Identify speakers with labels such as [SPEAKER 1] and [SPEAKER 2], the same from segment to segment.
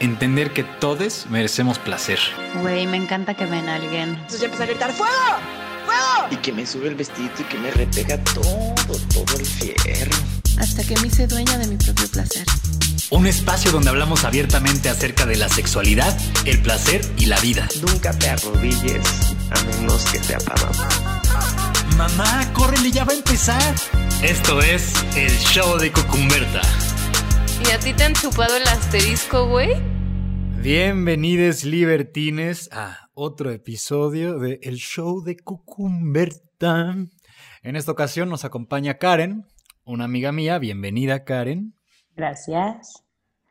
[SPEAKER 1] entender que todos merecemos placer.
[SPEAKER 2] Güey, me encanta que ven a alguien.
[SPEAKER 3] Entonces ya empecé a gritar ¡Fuego! ¡Fuego!
[SPEAKER 4] Y que me sube el vestido y que me repega todo, todo el fierro.
[SPEAKER 5] Hasta que me hice dueña de mi propio placer.
[SPEAKER 1] Un espacio donde hablamos abiertamente acerca de la sexualidad, el placer y la vida.
[SPEAKER 4] Nunca te arrodilles a menos que te mamá.
[SPEAKER 1] Mamá, córrele, ya va a empezar. Esto es el show de Cucumberta.
[SPEAKER 5] ¿Y a ti te han chupado el asterisco, güey?
[SPEAKER 1] Bienvenidos libertines a otro episodio de El Show de Cucumberta. En esta ocasión nos acompaña Karen, una amiga mía. Bienvenida, Karen.
[SPEAKER 2] Gracias.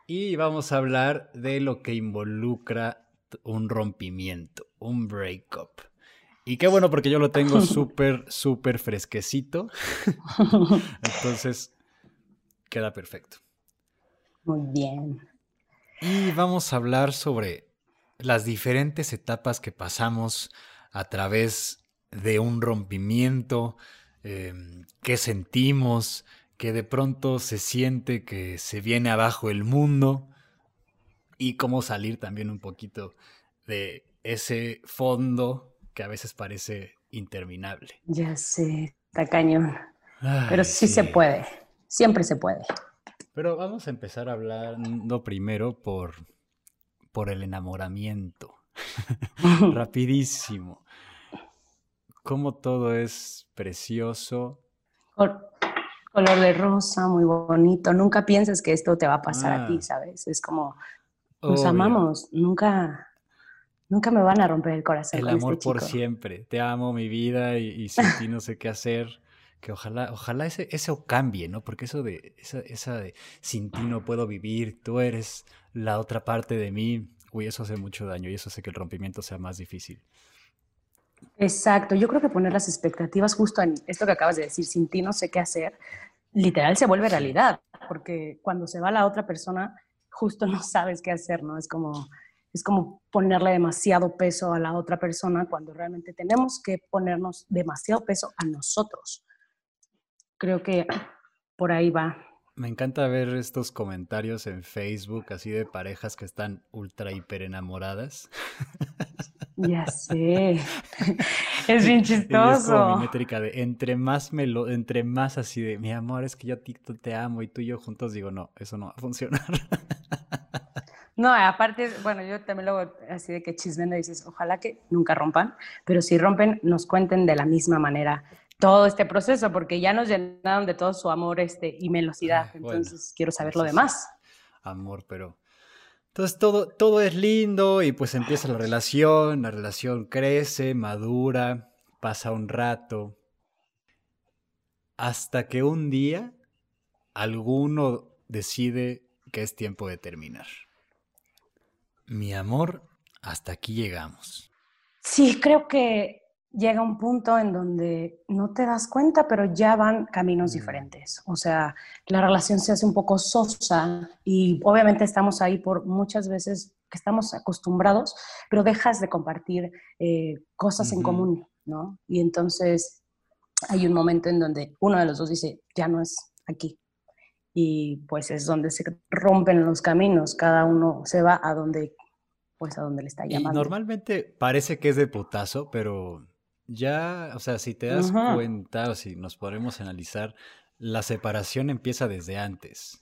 [SPEAKER 1] Y vamos a hablar de lo que involucra un rompimiento, un breakup. Y qué bueno porque yo lo tengo súper, súper fresquecito. Entonces, queda perfecto.
[SPEAKER 2] Muy bien.
[SPEAKER 1] Y vamos a hablar sobre las diferentes etapas que pasamos a través de un rompimiento, em, qué sentimos, que de pronto se siente que se viene abajo el mundo y cómo salir también un poquito de ese fondo que a veces parece interminable.
[SPEAKER 2] Ya sé, está cañón. Pero sí, se puede, siempre se puede.
[SPEAKER 1] Pero vamos a empezar hablando primero por, por el enamoramiento. Rapidísimo. Cómo todo es precioso.
[SPEAKER 2] color de rosa, muy bonito. Nunca piensas que esto te va a pasar a ti, ah. ¿sabes? Es como, nos amamos, nunca, nunca me van a romper el corazón.
[SPEAKER 1] El
[SPEAKER 2] este
[SPEAKER 1] amor por siempre. Te amo, mi vida, y, y sin ti no sé qué hacer que ojalá, ojalá ese, eso cambie, ¿no? Porque eso de, esa, esa de sin ti no puedo vivir, tú eres la otra parte de mí, uy, eso hace mucho daño y eso hace que el rompimiento sea más difícil.
[SPEAKER 2] Exacto, yo creo que poner las expectativas justo en esto que acabas de decir, sin ti no sé qué hacer, literal se vuelve realidad, porque cuando se va la otra persona, justo no sabes qué hacer, ¿no? Es como, es como ponerle demasiado peso a la otra persona cuando realmente tenemos que ponernos demasiado peso a nosotros creo que por ahí va.
[SPEAKER 1] Me encanta ver estos comentarios en Facebook, así de parejas que están ultra hiper enamoradas.
[SPEAKER 2] Ya sé. Es bien chistoso.
[SPEAKER 1] Es mi métrica de entre más me lo, entre más así de mi amor, es que yo a ti te amo y tú y yo juntos digo, no, eso no va a funcionar.
[SPEAKER 2] No, aparte, bueno, yo también luego así de que chismendo dices, ojalá que nunca rompan, pero si rompen, nos cuenten de la misma manera todo este proceso, porque ya nos llenaron de todo su amor este, y velocidad. Entonces quiero saber lo demás.
[SPEAKER 1] Amor, pero... Entonces todo, todo es lindo y pues empieza la relación, la relación crece, madura, pasa un rato, hasta que un día alguno decide que es tiempo de terminar. Mi amor, hasta aquí llegamos.
[SPEAKER 2] Sí, creo que llega un punto en donde no te das cuenta, pero ya van caminos mm. diferentes. O sea, la relación se hace un poco sosa y obviamente estamos ahí por muchas veces que estamos acostumbrados, pero dejas de compartir eh, cosas en común, ¿no? Y entonces hay un momento en donde uno de los dos dice, ya no es aquí. Y pues es donde se rompen los caminos, cada uno se va a donde pues a donde le está llamando.
[SPEAKER 1] Y normalmente parece que es de putazo, pero ya, o sea, si te das cuenta o si nos podemos analizar, la separación empieza desde antes,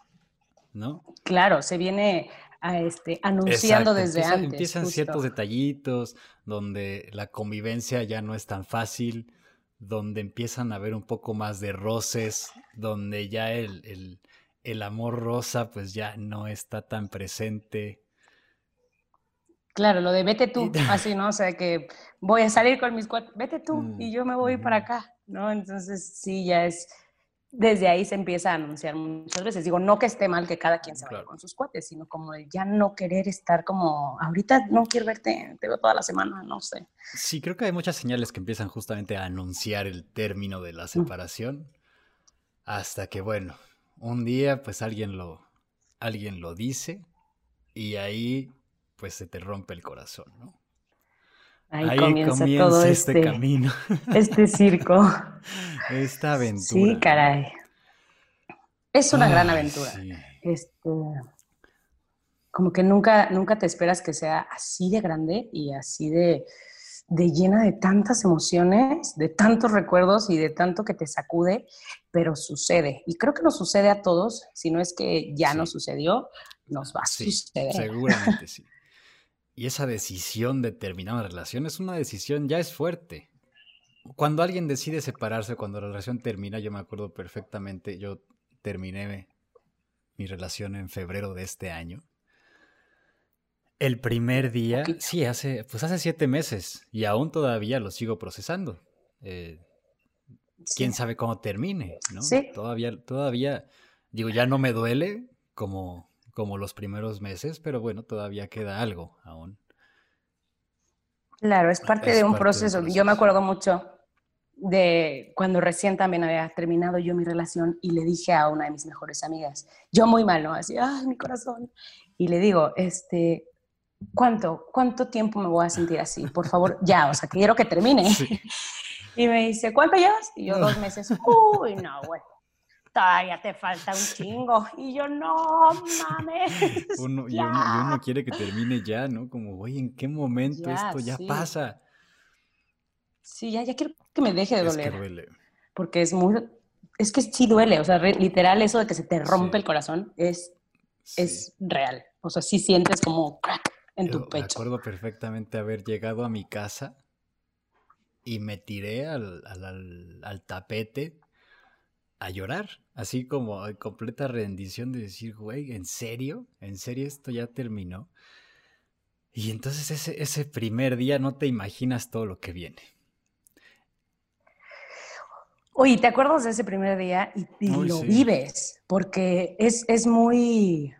[SPEAKER 1] ¿no?
[SPEAKER 2] Claro, se viene a este, anunciando desde antes.
[SPEAKER 1] Empiezan ciertos detallitos donde la convivencia ya no es tan fácil, donde empiezan a haber un poco más de roces, donde ya el, el, el amor rosa pues ya no está tan presente.
[SPEAKER 2] Claro, lo de vete tú, así, ¿no? O sea, que voy a salir con mis cuatro, vete tú y yo me voy para acá, ¿no? Entonces, sí, ya es, desde ahí se empieza a anunciar muchas veces. Digo, no que esté mal que cada quien se vaya con sus cuates, sino como de ya no querer estar como, ahorita no quiero verte, te veo toda la semana, no sé.
[SPEAKER 1] Sí, creo que hay muchas señales que empiezan justamente a anunciar el término de la separación, hasta que, bueno, un día pues alguien lo, alguien lo dice y ahí pues se te rompe el corazón, ¿no?
[SPEAKER 2] Ahí, comienza, todo este, este, camino. Este circo.
[SPEAKER 1] Esta aventura.
[SPEAKER 2] Sí, caray. Es una gran aventura. Este, como que nunca, nunca te esperas que sea así de grande y así de, de llena de tantas emociones, de tantos recuerdos y de tanto que te sacude, pero sucede. Y creo que nos sucede a todos, si no es que ya nos sucedió, nos va a suceder.
[SPEAKER 1] Seguramente sí. Y esa decisión de terminar una relación es una decisión, ya es fuerte. Cuando alguien decide separarse, cuando la relación termina, yo me acuerdo perfectamente, yo terminé mi relación en febrero de este año. El primer día, sí, hace, pues hace siete meses y aún todavía lo sigo procesando. Eh, quién sabe cómo termine, ¿no?
[SPEAKER 2] Sí.
[SPEAKER 1] Todavía, todavía, digo, ya no me duele como, como los primeros meses, pero bueno, todavía queda algo aún.
[SPEAKER 2] Claro, es parte, de, un proceso. Yo me acuerdo mucho de cuando recién también había terminado yo mi relación y le dije a una de mis mejores amigas, yo muy mal, ¿no? Así, ay, mi corazón. Y le digo, este, ¿cuánto, cuánto tiempo me voy a sentir así? Por favor, ya, o sea, quiero que termine. Y me dice, ¿cuánto llevas? Y yo, dos meses. Uy, no, güey. Todavía te falta un chingo. Y yo, no mames.
[SPEAKER 1] Uno, y, uno, quiere que termine ya, ¿no? Como, güey, ¿en qué momento esto ya pasa?
[SPEAKER 2] Sí, ya, ya quiero que me deje de doler. duele. Porque es muy. Es que sí duele. O sea, literal, eso de que se te rompe el corazón es, es real. O sea, sí sientes como crack en tu pecho.
[SPEAKER 1] Me acuerdo perfectamente haber llegado a mi casa y me tiré al, al, tapete a llorar, así como en completa rendición de decir, güey, ¿en serio? ¿En serio esto ya terminó? Y entonces ese, ese primer día no te imaginas todo lo que viene.
[SPEAKER 2] Oye, ¿te acuerdas de ese primer día y, lo vives? Porque es, es, muy,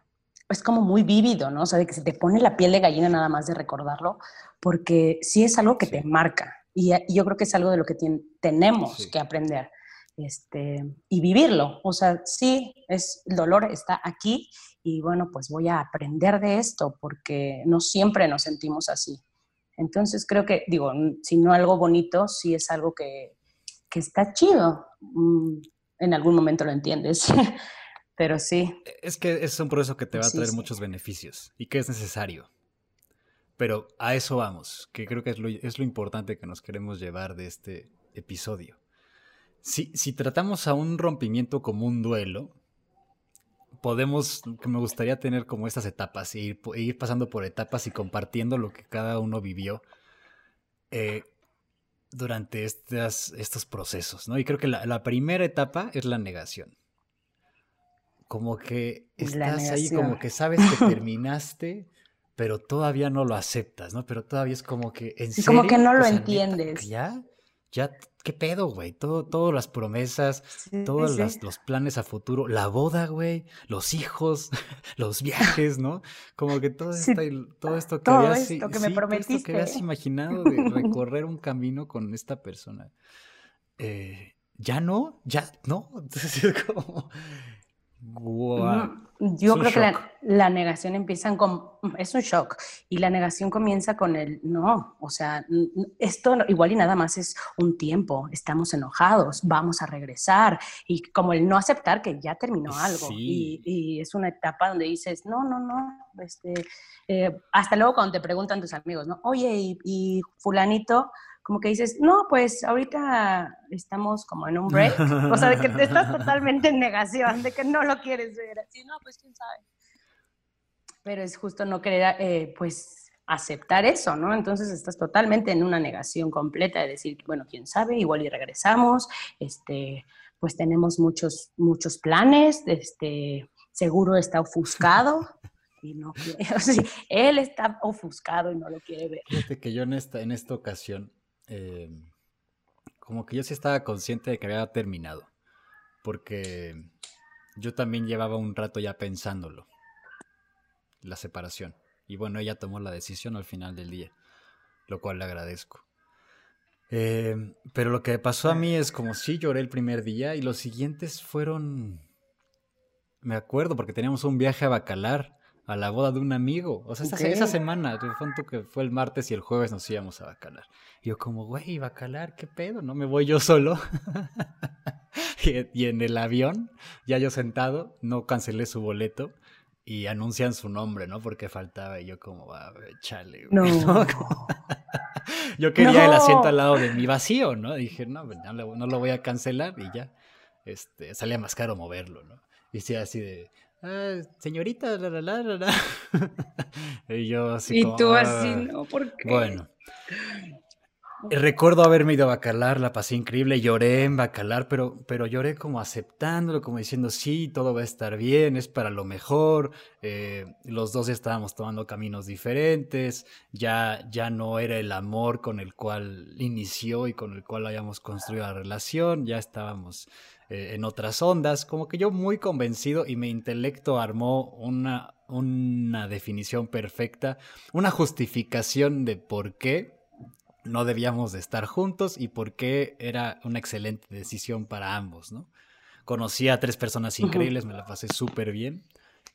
[SPEAKER 2] es como muy vívido, ¿no? O sea, de que se te pone la piel de gallina nada más de recordarlo, porque sí es algo que te marca. Y, yo creo que es algo de lo que tenemos que aprender este, y vivirlo. O sea, sí, es, el dolor está aquí y bueno, pues voy a aprender de esto porque no siempre nos sentimos así. Entonces creo que, digo, si no algo bonito, sí es algo que, que está chido. Mm, en algún momento lo entiendes. Pero sí.
[SPEAKER 1] Es que es un proceso que te va a traer muchos beneficios y que es necesario. Pero a eso vamos, que creo que es lo, es lo importante que nos queremos llevar de este episodio. Si, si tratamos a un rompimiento como un duelo, podemos, que me gustaría tener como estas etapas, e ir, e ir pasando por etapas y compartiendo lo que cada uno vivió eh, durante estas, estos procesos, ¿no? Y creo que la, la, primera etapa es la negación. Como que estás ahí, como que sabes que terminaste, pero todavía no lo aceptas, ¿no? Pero todavía es como que, ¿en serio?
[SPEAKER 2] Como que no lo entiendes.
[SPEAKER 1] ¿Ya? ¿Ya? ¿Qué pedo, güey? Todo, todas las promesas, todos los planes a futuro, la boda, güey, los hijos, los viajes, ¿no? Como que todo, esto, todo esto que habías,
[SPEAKER 2] esto que me prometiste.
[SPEAKER 1] esto que habías imaginado de recorrer un camino con esta persona. Eh, ¿Ya no? ¿Ya no? Entonces es como... Wow.
[SPEAKER 2] Yo creo que la, negación empieza con, es un shock, y la negación comienza con el, no, o sea, esto igual y nada más es un tiempo, estamos enojados, vamos a regresar, y como el no aceptar que ya terminó algo, y, es una etapa donde dices, no, no, no, este, eh, hasta luego cuando te preguntan tus amigos, ¿no? Oye, y fulanito, como que dices, no, pues ahorita estamos como en un break, o sea, de que te estás totalmente en negación, de que no lo quieres ver, así, no, pues quién sabe. Pero es justo no querer, eh, pues, aceptar eso, ¿no? Entonces estás totalmente en una negación completa de decir, bueno, quién sabe, igual y regresamos, este, pues tenemos muchos, muchos planes, este, seguro está ofuscado. Y no quiere, o sea, él está ofuscado y no lo quiere ver.
[SPEAKER 1] Fíjate que yo en esta, en esta ocasión Em, como que yo sí estaba consciente de que había terminado, porque yo también llevaba un rato ya pensándolo, la separación. Y bueno, ella tomó la decisión al final del día, lo cual le agradezco. Em, pero lo que pasó a mí es como si lloré el primer día y los siguientes fueron... Me acuerdo porque teníamos un viaje a Bacalar a la boda de un amigo. O sea, esa, semana, de que fue el martes y el jueves nos íbamos a Bacalar. Y yo como, güey, Bacalar, ¿qué pedo? No me voy yo solo. y, en el avión, ya yo sentado, no cancelé su boleto. y anuncian su nombre, ¿no? Porque faltaba y yo como, a ver, chale.
[SPEAKER 2] No.
[SPEAKER 1] yo quería el asiento al lado de mi vacío, ¿no? Dije, no, pues, no, lo- no lo voy a cancelar y ya. Este, salía más caro moverlo, ¿no? Y decía así de, "Ah, señorita, la, la, la, la, la". y yo así
[SPEAKER 2] Y
[SPEAKER 1] como,
[SPEAKER 2] tú así,
[SPEAKER 1] "Ah".
[SPEAKER 2] ¿no? ¿Por qué?
[SPEAKER 1] Bueno. Recuerdo haberme ido a Bacalar, la pasé increíble, lloré en Bacalar, pero, pero lloré como aceptándolo, como diciendo, sí, todo va a estar bien, es para lo mejor, eh, los dos estábamos tomando caminos diferentes, ya, ya no era el amor con el cual inició y con el cual habíamos construido la relación, ya estábamos eh, en otras ondas, como que yo muy convencido y mi intelecto armó una, una definición perfecta, una justificación de por qué no debíamos de estar juntos y por qué era una excelente decisión para ambos, ¿no? Conocí a tres personas increíbles, me la pasé súper bien.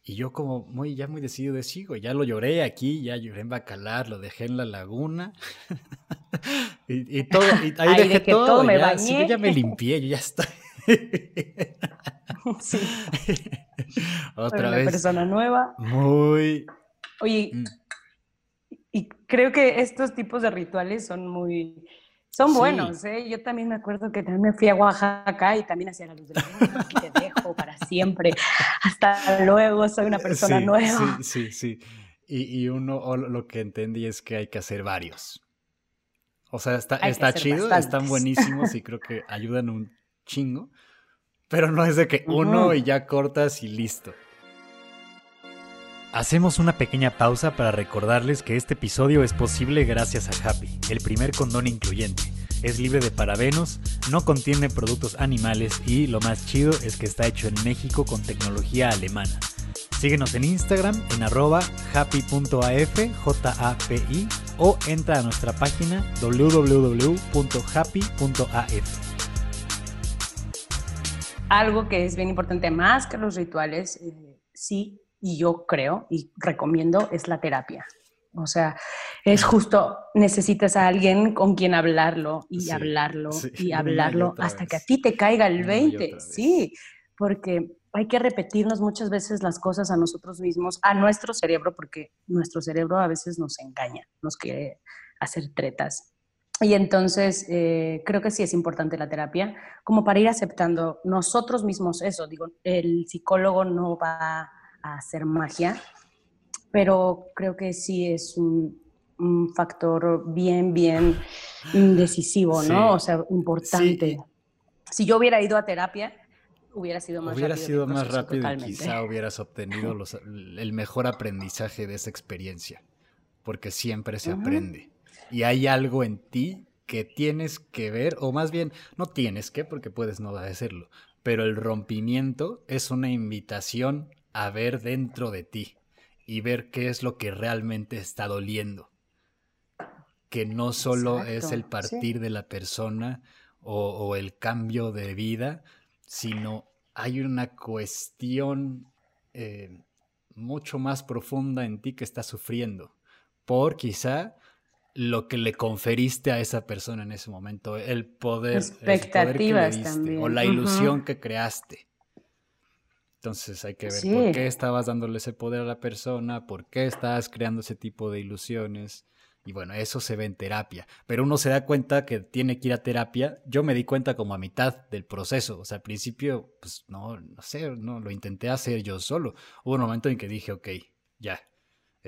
[SPEAKER 1] Y yo como muy, ya muy decidido de sí, güey, ya lo lloré aquí, ya lloré en Bacalar, lo dejé en la laguna. y, y todo, y ahí dejé
[SPEAKER 2] de que
[SPEAKER 1] todo,
[SPEAKER 2] todo me
[SPEAKER 1] ya, sí, yo ya me limpié, yo ya estoy.
[SPEAKER 2] Sí,
[SPEAKER 1] Otra
[SPEAKER 2] una
[SPEAKER 1] vez.
[SPEAKER 2] persona nueva.
[SPEAKER 1] Muy.
[SPEAKER 2] Oye,
[SPEAKER 1] Mm.
[SPEAKER 2] y creo que estos tipos de rituales son muy, son
[SPEAKER 1] Sí.
[SPEAKER 2] buenos, ¿eh? Yo también me acuerdo que también me fui a Oaxaca y también hacía la luz de la luna, aquí te dejo para siempre. Hasta luego, soy una persona
[SPEAKER 1] Sí,
[SPEAKER 2] nueva.
[SPEAKER 1] Sí, sí, sí. Y, y uno lo que entendí es que hay que hacer varios. O sea, está, está chido, están
[SPEAKER 2] bastantes.
[SPEAKER 1] buenísimos y creo que ayudan un chingo. Pero no es de que uno y ya cortas y listo. Hacemos una pequeña pausa para recordarles que este episodio es posible gracias a Happy, el primer condón incluyente. Es libre de parabenos, no contiene productos animales y lo más chido es que está hecho en México con tecnología alemana. Síguenos en Instagram en arroba happy.af, J-A-P-I, o entra a nuestra página www.happy.af.
[SPEAKER 2] Algo que es bien importante más que los rituales, eh, sí, y yo creo y recomiendo, es la terapia. O sea, es justo, necesitas a alguien con quien hablarlo y
[SPEAKER 1] Sí,
[SPEAKER 2] hablarlo
[SPEAKER 1] sí,
[SPEAKER 2] y hablarlo hasta que a ti te caiga el
[SPEAKER 1] Una y
[SPEAKER 2] 20.
[SPEAKER 1] otra vez.
[SPEAKER 2] Sí, porque hay que repetirnos muchas veces las cosas a nosotros mismos, a nuestro cerebro, porque nuestro cerebro a veces nos engaña, nos quiere hacer tretas. Y entonces eh, creo que sí es importante la terapia, como para ir aceptando nosotros mismos eso. Digo, el psicólogo no va a hacer magia, pero creo que sí es un, un factor bien, bien decisivo,
[SPEAKER 1] Sí.
[SPEAKER 2] ¿no? O sea, importante.
[SPEAKER 1] Sí.
[SPEAKER 2] Si yo hubiera ido a terapia, hubiera sido más
[SPEAKER 1] Hubiera
[SPEAKER 2] rápido.
[SPEAKER 1] sido más rápido y quizá hubieras obtenido los- el mejor aprendizaje de esa experiencia, porque siempre se aprende. Y hay algo en ti que tienes que ver, o más bien, no tienes que, porque puedes no hacerlo, pero el rompimiento es una invitación a ver dentro de ti y ver qué es lo que realmente está doliendo. Que no solo es el
[SPEAKER 2] sí.
[SPEAKER 1] partir de la persona o, o el cambio de vida, sino hay una cuestión eh, mucho más profunda en ti que está sufriendo por quizá lo que le conferiste a esa persona en ese momento, el poder, el poder que le
[SPEAKER 2] Expectativas
[SPEAKER 1] diste,
[SPEAKER 2] también,
[SPEAKER 1] o la ilusión que creaste. Entonces hay que ver
[SPEAKER 2] Sí.
[SPEAKER 1] por qué estabas dándole ese poder a la persona, por qué estabas creando ese tipo de ilusiones. Y bueno, eso se ve en terapia. Pero uno se da cuenta que tiene que ir a terapia. Yo me di cuenta como a mitad del proceso. O sea, al principio, pues no, no sé, no, lo intenté hacer yo solo. Hubo un momento en que dije, ok, ya,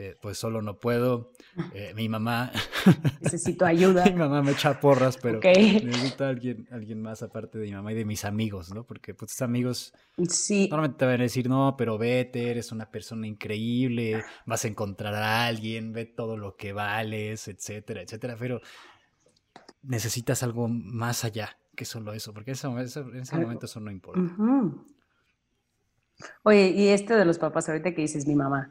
[SPEAKER 1] eh, pues solo no puedo. Eh, mi mamá,
[SPEAKER 2] Necesito ayuda.
[SPEAKER 1] mi mamá me echa porras, pero
[SPEAKER 2] Ok.
[SPEAKER 1] necesito a alguien, alguien más aparte de mi mamá y de mis amigos, ¿no? Porque pues tus amigos
[SPEAKER 2] Sí,
[SPEAKER 1] Normalmente te van a decir, no, pero vete, eres una persona increíble, vas a encontrar a alguien, ve todo lo que vales, etcétera, etcétera. Pero necesitas algo más allá que solo eso, porque en ese, en
[SPEAKER 2] Algo.
[SPEAKER 1] momento eso no importa.
[SPEAKER 2] Oye, y este de los papás, ahorita que dices mi mamá,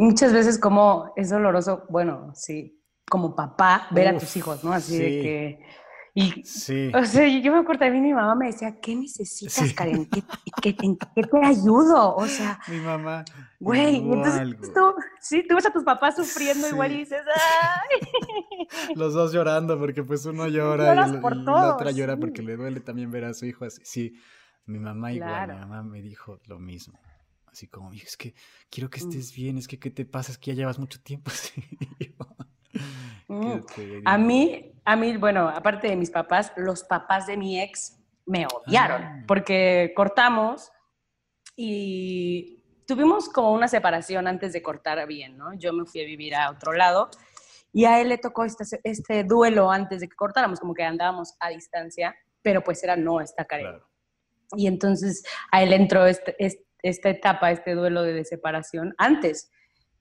[SPEAKER 2] muchas veces como es doloroso, bueno, sí, como papá, ver a tus hijos, ¿no? Así de que... Y,
[SPEAKER 1] Sí,
[SPEAKER 2] o sea, yo me acuerdo también mi mamá me decía, ¿qué necesitas,
[SPEAKER 1] Sí.
[SPEAKER 2] Karen? ¿Qué, qué- ¿En qué te ayudo? O sea,
[SPEAKER 1] mi mamá.
[SPEAKER 2] güey, entonces tú, sí, tú ves a tus papás sufriendo igual y dices, ¡ay!
[SPEAKER 1] Los dos llorando, porque pues uno llora y, el-
[SPEAKER 2] por
[SPEAKER 1] y la otra llora porque le duele también ver a su hijo así. Sí, mi mamá igual,
[SPEAKER 2] Claro.
[SPEAKER 1] mi mamá me dijo lo mismo. Así como, es que quiero que
[SPEAKER 2] Mm.
[SPEAKER 1] estés bien, es que ¿qué te pasa? Es que ya llevas mucho tiempo así.
[SPEAKER 2] Mm. A mí, a mí, bueno, aparte de mis papás, los papás de mi ex me odiaron
[SPEAKER 1] Ah.
[SPEAKER 2] porque cortamos y tuvimos como una separación antes de cortar bien, ¿no? Yo me fui a vivir a otro lado y a él le tocó este, este duelo antes de que cortáramos, como que andábamos a distancia, pero pues era no, está Karen.
[SPEAKER 1] Claro.
[SPEAKER 2] Y entonces a él entró este- este- esta etapa, este duelo de separación antes.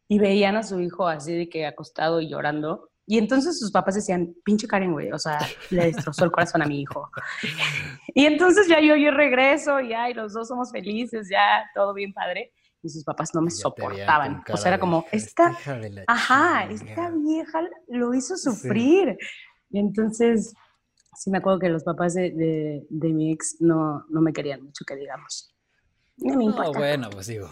[SPEAKER 2] Y veían a su hijo así de que acostado y llorando. Y entonces sus papás decían, pinche Karen, güey, o sea, le destrozó el corazón a mi hijo. Y entonces ya yo, yo regreso y ay, los dos somos felices, ya todo bien padre. Y sus papás no me
[SPEAKER 1] Ya
[SPEAKER 2] soportaban. O sea, era como,
[SPEAKER 1] "Esta
[SPEAKER 2] esta, ajá,
[SPEAKER 1] chingada".
[SPEAKER 2] esta vieja lo hizo sufrir. Y entonces, sí me acuerdo que los papás de, de- de mi ex no, no me querían mucho, que digamos. No me
[SPEAKER 1] No,
[SPEAKER 2] importa.
[SPEAKER 1] bueno, pues digo.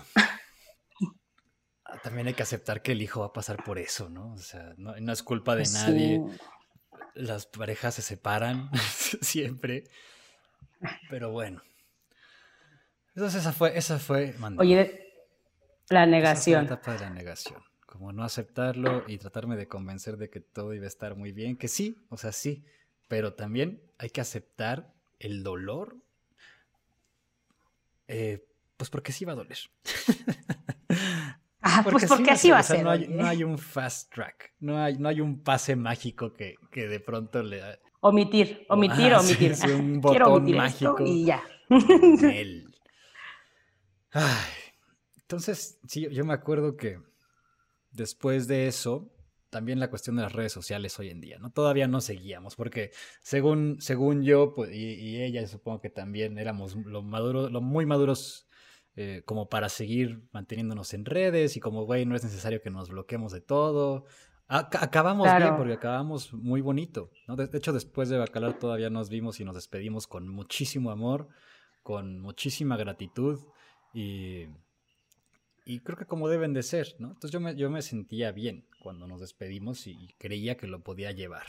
[SPEAKER 1] ah, También hay que aceptar que el hijo va a pasar por eso, ¿no? O sea, no, no es culpa de
[SPEAKER 2] Pues
[SPEAKER 1] nadie. Las parejas se separan siempre. Pero bueno. Entonces esa fue, esa fue,
[SPEAKER 2] Oye, la
[SPEAKER 1] esa fue la
[SPEAKER 2] negación.
[SPEAKER 1] etapa de la negación. Como no aceptarlo y tratarme de convencer de que todo iba a estar muy bien. Que sí, o sea, sí. Pero también hay que aceptar el dolor. eh, pues porque sí va a doler.
[SPEAKER 2] Ah, pues porque así va a ser.
[SPEAKER 1] No hay,
[SPEAKER 2] oye.
[SPEAKER 1] no hay un fast track. No hay, no hay un pase mágico que, que de pronto le da
[SPEAKER 2] Omitir, omitir,
[SPEAKER 1] Ah,
[SPEAKER 2] omitir.
[SPEAKER 1] sí, un
[SPEAKER 2] Quiero
[SPEAKER 1] botón
[SPEAKER 2] omitir esto
[SPEAKER 1] mágico.
[SPEAKER 2] y ya.
[SPEAKER 1] Ay, entonces, sí, yo- yo me acuerdo que después de eso, también la cuestión de las redes sociales hoy en día, ¿no? Todavía no seguíamos, porque según, según yo, pues, y, y ella, supongo que también éramos lo, maduro, lo muy maduros eh, como para seguir manteniéndonos en redes y como, güey, no es necesario que nos bloqueemos de todo. Ac- acabamos bien porque acabamos muy bonito, ¿no? De, de hecho, después de Bacalar todavía nos vimos y nos despedimos con muchísimo amor, con muchísima gratitud y, y creo que como deben de ser, ¿no? Entonces yo me, yo me sentía bien cuando nos despedimos y creía que lo podía llevar.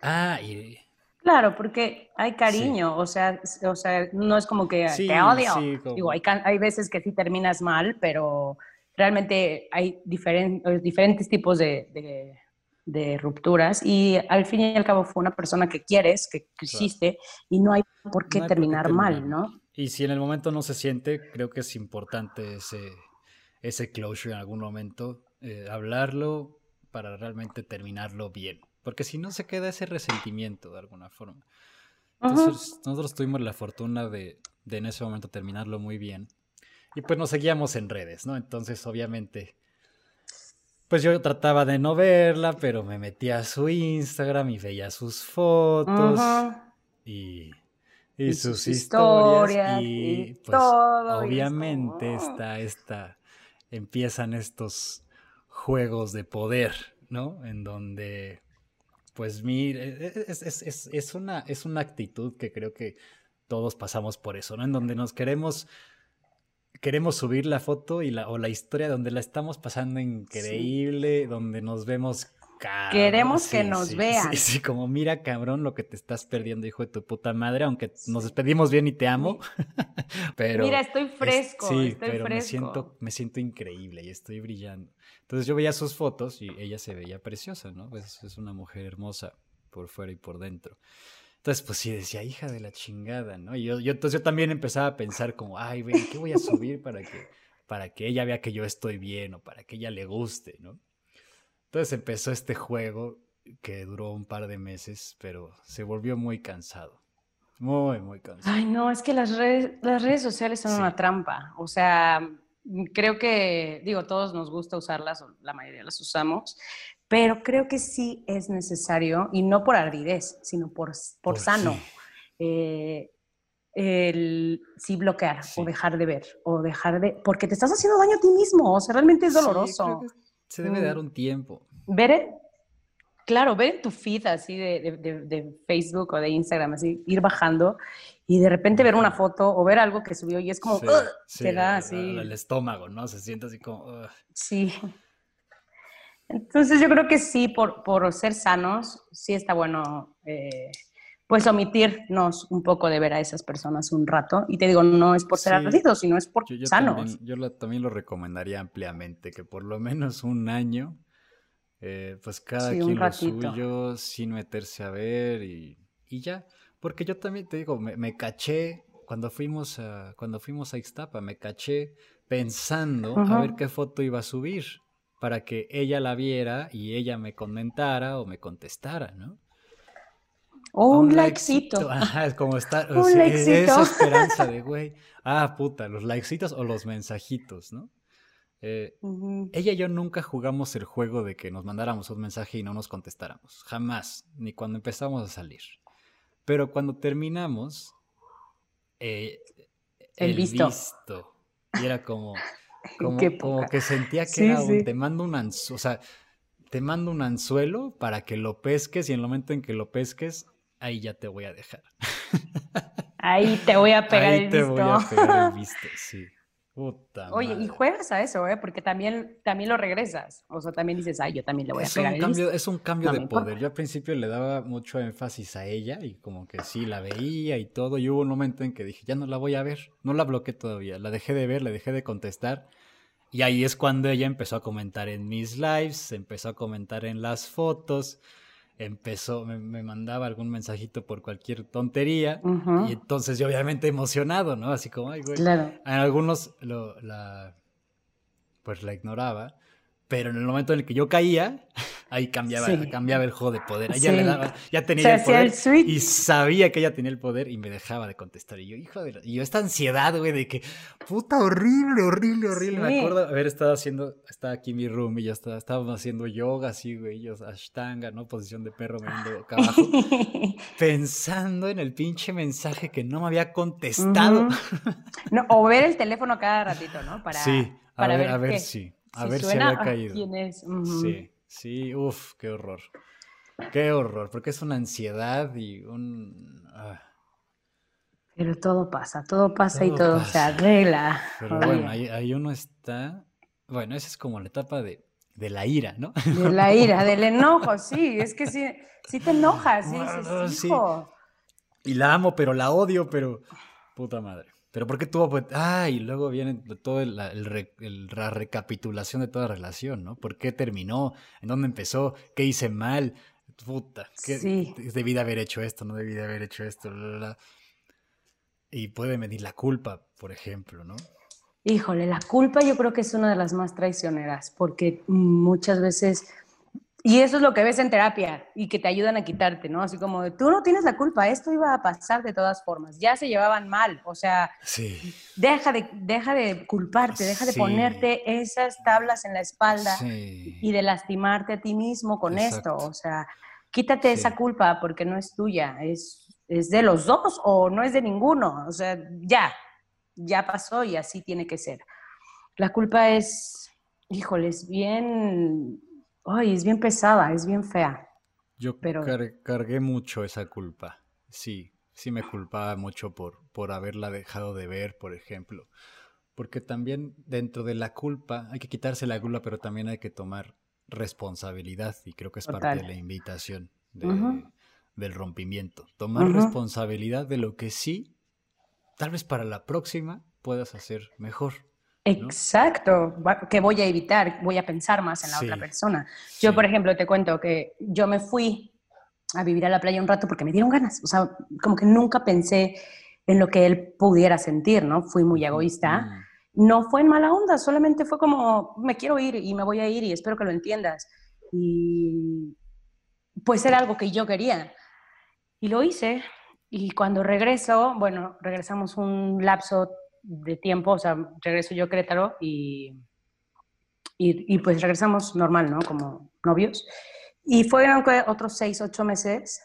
[SPEAKER 1] Ah, y
[SPEAKER 2] Claro, porque hay cariño, o, sea, o sea, no es como que
[SPEAKER 1] Sí,
[SPEAKER 2] te odio.
[SPEAKER 1] sí, como-
[SPEAKER 2] Digo, hay, hay veces que sí terminas mal, pero realmente hay diferen- diferentes tipos de, de- de rupturas y al fin y al cabo fue una persona que quieres, que quisiste y no hay por qué
[SPEAKER 1] No hay por qué
[SPEAKER 2] terminar mal, ¿no?
[SPEAKER 1] Y si en el momento no se siente, creo que es importante ese, ese closure en algún momento, eh, hablarlo para realmente terminarlo bien. Porque si no se queda ese resentimiento de alguna forma. Entonces nosotros tuvimos la fortuna de, de en ese momento terminarlo muy bien. Y pues nos seguíamos en redes, ¿no? Entonces obviamente, pues yo trataba de no verla, pero me metía a su Instagram y veía sus fotos y, y
[SPEAKER 2] Y
[SPEAKER 1] sus,
[SPEAKER 2] sus
[SPEAKER 1] historias,
[SPEAKER 2] historias,
[SPEAKER 1] y, pues
[SPEAKER 2] todo,
[SPEAKER 1] obviamente está esta empiezan estos juegos de poder no en donde pues mire es, es- es- es una es una actitud que creo que todos pasamos por eso no en donde nos queremos queremos subir la foto y la o la historia donde la estamos pasando increíble donde nos vemos cabrón.
[SPEAKER 2] Queremos que nos
[SPEAKER 1] sí,
[SPEAKER 2] vean.
[SPEAKER 1] Sí, sí, como mira, cabrón, lo que te estás perdiendo, hijo de tu puta madre, aunque nos despedimos bien y te amo. pero
[SPEAKER 2] Mira, estoy
[SPEAKER 1] es-
[SPEAKER 2] fresco,
[SPEAKER 1] sí,
[SPEAKER 2] estoy
[SPEAKER 1] pero me siento, me siento increíble y estoy brillando. Entonces yo veía sus fotos y ella se veía preciosa, ¿no? Pues es una mujer hermosa por fuera y por dentro. Entonces, pues sí, decía, hija de la chingada, ¿no? Y yo, yo entonces yo también empezaba a pensar como, ay, güey, ¿qué voy a subir para que, para que ella vea que yo estoy bien o para que ella le guste, ¿no? Entonces empezó este juego que duró un par de meses, pero se volvió muy cansado. Muy, muy cansado.
[SPEAKER 2] Ay, no, es que las redes, las redes sociales son
[SPEAKER 1] Sí.
[SPEAKER 2] una trampa. O sea, creo que, digo, todos nos gusta usarlas, o la mayoría las usamos, pero creo que sí es necesario, y no por ardidez, sino por, por
[SPEAKER 1] Por
[SPEAKER 2] sano,
[SPEAKER 1] sí.
[SPEAKER 2] eh, el sí bloquear
[SPEAKER 1] Sí.
[SPEAKER 2] o dejar de ver, o dejar de, porque te estás haciendo daño a ti mismo, o sea, realmente es
[SPEAKER 1] creo
[SPEAKER 2] doloroso.
[SPEAKER 1] que se debe dar
[SPEAKER 2] Mm.
[SPEAKER 1] un tiempo.
[SPEAKER 2] Ver, en- claro, ver en tu feed así de, de- de- de Facebook o de Instagram, así, ir bajando y de repente ver una foto o ver algo que subió y es como,
[SPEAKER 1] Sí,
[SPEAKER 2] "Ugh",
[SPEAKER 1] sí,
[SPEAKER 2] te da así,
[SPEAKER 1] El estómago, ¿no? Se siente así como... "Ugh".
[SPEAKER 2] sí. Entonces yo creo que sí, por, por ser sanos, sí está bueno eh, pues omitirnos un poco de ver a esas personas un rato. Y te digo, no es por ser
[SPEAKER 1] Sí.
[SPEAKER 2] sino es por
[SPEAKER 1] Yo, yo
[SPEAKER 2] sanos.
[SPEAKER 1] también, yo lo- también lo recomendaría ampliamente, que por lo menos un año, eh, pues cada
[SPEAKER 2] Sí,
[SPEAKER 1] quien lo suyo, sin meterse a ver y, y ya. Porque yo también te digo, me, me caché cuando fuimos a, cuando fuimos a Ixtapa, me caché pensando a ver qué foto iba a subir para que ella la viera y ella me comentara o me contestara, ¿no?
[SPEAKER 2] O
[SPEAKER 1] A
[SPEAKER 2] un likecito.
[SPEAKER 1] Ajá, es como estar.
[SPEAKER 2] Un likecito.
[SPEAKER 1] Esa esperanza de, güey. Ah, puta, los likecitos o los mensajitos, ¿no? Eh, ella y yo nunca jugamos el juego de que nos mandáramos un mensaje y no nos contestáramos. Jamás. Ni cuando empezamos a salir. Pero cuando terminamos, eh,
[SPEAKER 2] El visto.
[SPEAKER 1] Y era como. Como, como que sentía que
[SPEAKER 2] Sí,
[SPEAKER 1] era un,
[SPEAKER 2] sí.
[SPEAKER 1] te mando un anzuelo, o sea, te mando un anzuelo para que lo pesques y en el momento en que lo pesques, ahí ya te voy a dejar.
[SPEAKER 2] Ahí te voy a pegar
[SPEAKER 1] ahí
[SPEAKER 2] el
[SPEAKER 1] te
[SPEAKER 2] visto.
[SPEAKER 1] voy a pegar el visto, sí. Puta
[SPEAKER 2] Oye, y juegas a eso, ¿eh? Porque también, también lo regresas. O sea, también dices, ay, yo también le voy a pegar
[SPEAKER 1] un
[SPEAKER 2] el
[SPEAKER 1] cambio,
[SPEAKER 2] visto.
[SPEAKER 1] es un cambio
[SPEAKER 2] No
[SPEAKER 1] de
[SPEAKER 2] importa.
[SPEAKER 1] poder. Yo al principio le daba mucho énfasis a ella y como que sí, la veía y todo. Y hubo un momento en que dije, ya no la voy a ver. No la bloqueé todavía. La dejé de ver, le dejé de contestar. Y ahí es cuando ella empezó a comentar en mis lives, empezó a comentar en las fotos, empezó, me, me mandaba algún mensajito por cualquier tontería. Y entonces yo obviamente emocionado, ¿no? Así como, ay, güey.
[SPEAKER 2] Claro.
[SPEAKER 1] A algunos lo, la, pues la ignoraba, pero en el momento en el que yo caía, ahí cambiaba,
[SPEAKER 2] Sí.
[SPEAKER 1] cambiaba el juego de poder. Ahí ya le
[SPEAKER 2] Sí.
[SPEAKER 1] daba, ya tenía
[SPEAKER 2] Se
[SPEAKER 1] el
[SPEAKER 2] hacía
[SPEAKER 1] poder
[SPEAKER 2] el switch.
[SPEAKER 1] y sabía que ella tenía el poder y me dejaba de contestar. Y yo, hijo de Y yo esta ansiedad, güey, de que, puta, horrible, horrible, horrible. Me
[SPEAKER 2] Sí.
[SPEAKER 1] acuerdo haber estado haciendo, estaba aquí mi room y yo estaba, estábamos haciendo yoga así, güey, yo, ashtanga, ¿no? Posición de perro, viendo boca abajo. pensando en el pinche mensaje que no me había contestado.
[SPEAKER 2] No, o ver el teléfono cada ratito, ¿no? Para,
[SPEAKER 1] sí, a
[SPEAKER 2] para
[SPEAKER 1] ver, a ver
[SPEAKER 2] qué.
[SPEAKER 1] si, a
[SPEAKER 2] Si
[SPEAKER 1] ver si había
[SPEAKER 2] ah,
[SPEAKER 1] caído.
[SPEAKER 2] ¿Quién es? Ujú.
[SPEAKER 1] Sí, sí, uff, qué horror. Qué horror, porque es una ansiedad y un... ah,
[SPEAKER 2] Pero todo pasa, todo pasa y
[SPEAKER 1] Todo
[SPEAKER 2] se arregla.
[SPEAKER 1] pero
[SPEAKER 2] Oye,
[SPEAKER 1] bueno, ahí, ahí uno está... Bueno, esa es como la etapa de, de la ira, ¿no?
[SPEAKER 2] De la ira, del enojo, sí, es que sí, sí te enojas, sí,
[SPEAKER 1] Bueno,
[SPEAKER 2] dices,
[SPEAKER 1] sí.
[SPEAKER 2] hijo.
[SPEAKER 1] Y la amo, pero la odio, pero... Puta madre. Pero ¿por qué tuvo... pues, Ah, y luego viene todo el, el re- el- la recapitulación de toda relación, ¿no? ¿Por qué terminó? ¿En dónde empezó? ¿Qué hice mal? Puta, ¿qué,
[SPEAKER 2] Sí.
[SPEAKER 1] debí de haber hecho esto? ¿No debí de haber hecho esto? Bla, bla, bla. Y puede medir la culpa, por ejemplo, ¿no?
[SPEAKER 2] Híjole, la culpa yo creo que es una de las más traicioneras, porque muchas veces, y eso es lo que ves en terapia, y que te ayudan a quitarte, ¿no? Así como, tú no tienes la culpa, esto iba a pasar de todas formas, ya se llevaban mal, o sea,
[SPEAKER 1] Sí.
[SPEAKER 2] deja de, deja de culparte, deja de
[SPEAKER 1] Sí.
[SPEAKER 2] ponerte esas tablas en la espalda
[SPEAKER 1] Sí.
[SPEAKER 2] y de lastimarte a ti mismo con
[SPEAKER 1] Exacto.
[SPEAKER 2] esto, o sea, quítate esa culpa porque no es tuya, es, es de los dos o no es de ninguno, o sea, ya, ya pasó y así tiene que ser. La culpa es, híjole, es bien, ay, es bien pesada, es bien fea.
[SPEAKER 1] Yo
[SPEAKER 2] Pero-
[SPEAKER 1] car- cargué mucho esa culpa. Sí, sí me culpaba mucho por, por haberla dejado de ver, por ejemplo. Porque también dentro de la culpa hay que quitarse la culpa, pero también hay que tomar responsabilidad. Y creo que es parte de la invitación de- del rompimiento. Tomar responsabilidad de lo que sí, tal vez para la próxima puedas hacer mejor.
[SPEAKER 2] Exacto, que voy a evitar, voy a pensar más en la otra persona. Yo,
[SPEAKER 1] Sí.
[SPEAKER 2] por ejemplo, te cuento que yo me fui a vivir a la playa un rato porque me dieron ganas, o sea, como que nunca pensé en lo que él pudiera sentir, ¿no? Fui muy egoísta.
[SPEAKER 1] Mm,
[SPEAKER 2] No fue en mala onda, solamente fue como, me quiero ir y me voy a ir y espero que lo entiendas. Y pues era algo que yo quería. Y lo hice. Y cuando regreso, bueno, regresamos un lapso de tiempo, o sea, regreso yo a Querétaro y, y, y pues regresamos normal, ¿no? Como novios. Y fueron otros seis, ocho meses.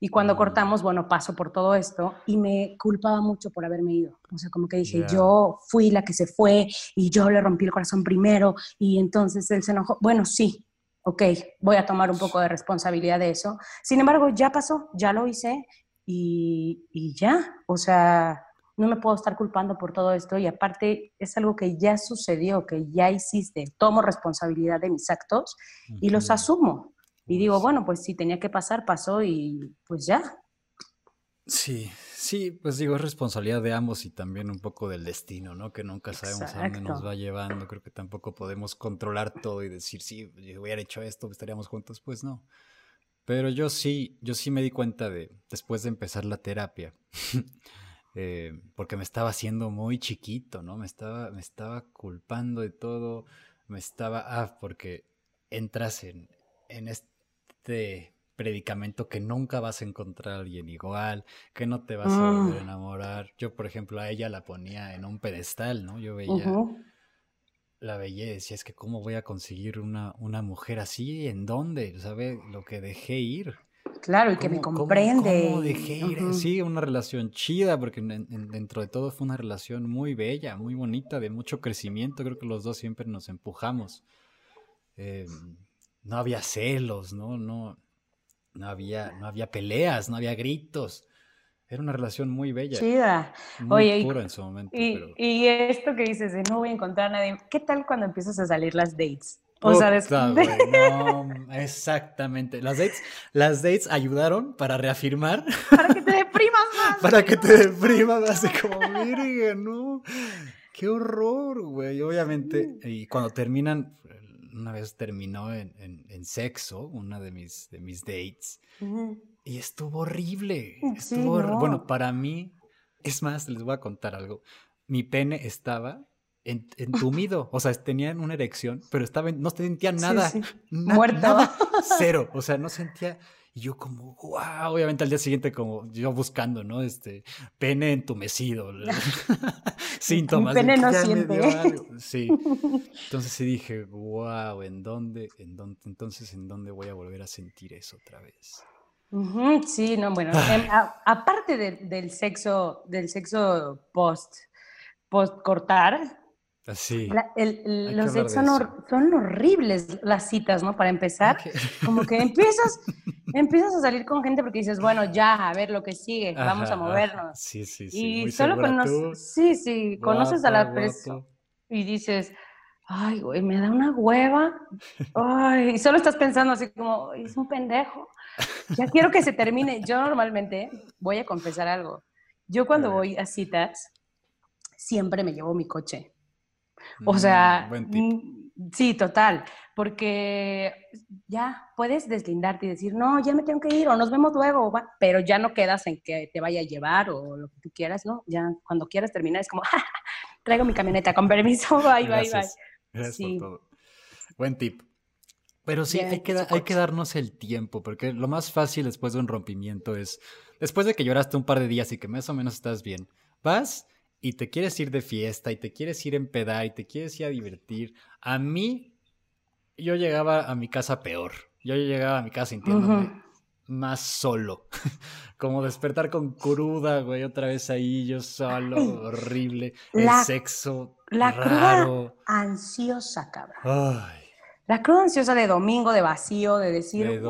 [SPEAKER 2] Y cuando
[SPEAKER 1] Mm.
[SPEAKER 2] cortamos, bueno, paso por todo esto y me culpaba mucho por haberme ido. O sea, como que dije, yo fui la que se fue y yo le rompí el corazón primero y entonces él se enojó. Bueno, sí, ok, voy a tomar un poco de responsabilidad de eso. Sin embargo, ya pasó, ya lo hice y, y ya. O sea, no me puedo estar culpando por todo esto y aparte es algo que ya sucedió, que ya hiciste. Tomo responsabilidad de mis actos y los asumo. Y digo, bueno, pues si tenía que pasar, pasó y pues ya.
[SPEAKER 1] Sí, sí, pues digo, es responsabilidad de ambos y también un poco del destino, ¿no? Que nunca sabemos a dónde nos va llevando. Creo que tampoco podemos controlar todo y decir, sí, yo hubiera hecho esto, estaríamos juntos. Pues no. Pero yo sí, yo sí me di cuenta de, después de empezar la terapia, eh, porque me estaba haciendo muy chiquito, ¿no? Me estaba, me estaba culpando de todo, me estaba, ah, porque entras en, en este predicamento que nunca vas a encontrar a alguien igual, que no te vas a volver a mm. enamorar. Yo, por ejemplo, a ella la ponía en un pedestal, ¿no? Yo veía, la veía y es que cómo voy a conseguir una, una mujer así, ¿en dónde? ¿Sabe lo que dejé ir?
[SPEAKER 2] Claro, y que me comprende.
[SPEAKER 1] ¿cómo, dejé ir? Sí, una relación chida, porque dentro de todo fue una relación muy bella, muy bonita, de mucho crecimiento. Creo que los dos siempre nos empujamos. Em, no había celos, ¿no? No, no había, no había peleas, no había gritos. Era una relación muy bella.
[SPEAKER 2] Chida.
[SPEAKER 1] Muy pura en su momento.
[SPEAKER 2] Y, esto que dices de no voy a encontrar a nadie, ¿qué tal cuando empiezas a salir las dates? O sea,
[SPEAKER 1] no, exactamente. Las dates, las dates ayudaron para reafirmar.
[SPEAKER 2] Para que te deprimas más.
[SPEAKER 1] para que te deprimas más. Así como, mire, no. Qué horror, güey. Obviamente, y cuando terminan, una vez terminó en, en, sexo, una de mis, de mis dates, y estuvo horrible. Estuvo Bueno, para mí, es más, les voy a contar algo. Mi pene estaba entumido, o sea, tenían una erección, pero estaba no sentía nada,
[SPEAKER 2] muerto,
[SPEAKER 1] cero, o sea, no sentía y yo como, wow, obviamente al día siguiente como yo buscando, ¿no? Este, pene entumecido, síntomas.
[SPEAKER 2] pene no siente.
[SPEAKER 1] Sí. Entonces sí dije, wow, ¿en dónde, en dónde, entonces en dónde voy a volver a sentir eso otra vez?
[SPEAKER 2] sí, no, bueno, em, aparte del sexo, del sexo post, post cortar,
[SPEAKER 1] Así.
[SPEAKER 2] los son, son, horribles las citas, ¿no? Para empezar, como que empiezas, empiezas a salir con gente porque dices, bueno, ya, a ver lo que sigue, vamos a movernos.
[SPEAKER 1] Sí, sí, sí.
[SPEAKER 2] Y solo conoces, sí, sí, conoces a la persona y dices, ay, güey, me da una hueva. Ay, y solo estás pensando así como, es un pendejo. Ya quiero que se termine. Yo normalmente voy a confesar algo. Yo cuando voy a citas, siempre me llevo mi coche. O sea, mm, sí, total, porque ya puedes deslindarte y decir, no, ya me tengo que ir o nos vemos luego, pero ya no quedas en que te vaya a llevar o lo que tú quieras, ¿no? Ya cuando quieras terminar es como, traigo mi camioneta, con permiso, bye, bye, bye.
[SPEAKER 1] Gracias por todo. Buen tip. Pero sí, hay, que, hay que darnos el tiempo, porque lo más fácil después de un rompimiento es, después de que lloraste un par de días y que más o menos estás bien, vas y te quieres ir de fiesta y te quieres ir en peda y te quieres ir a divertir, a mí yo llegaba a mi casa peor. Yo llegaba a mi casa sintiéndome más solo. Como despertar con cruda, güey, otra vez ahí yo solo, horrible. el sexo la raro.
[SPEAKER 2] cruda ansiosa, cabrón. La cruda ansiosa de domingo de vacío, de decir,
[SPEAKER 1] el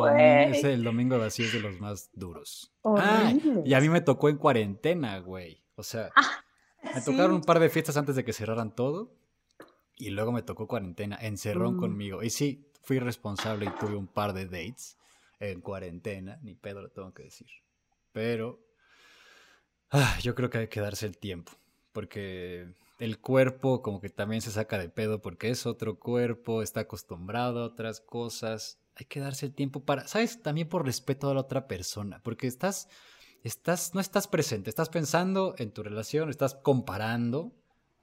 [SPEAKER 1] domingo de vacío es de los más duros. Ah, y a mí me tocó en cuarentena, güey. O sea, ah. Me tocaron un par de fiestas antes de que cerraran todo. Y luego me tocó cuarentena, encerrón mm. conmigo. Y sí, fui responsable y tuve un par de dates en cuarentena. Ni pedo lo tengo que decir. Pero ah, yo creo que hay que darse el tiempo. Porque el cuerpo como que también se saca de pedo porque es otro cuerpo, está acostumbrado a otras cosas. Hay que darse el tiempo para, ¿sabes? También por respeto a la otra persona. Porque estás estás, no estás presente, estás pensando en tu relación, estás comparando,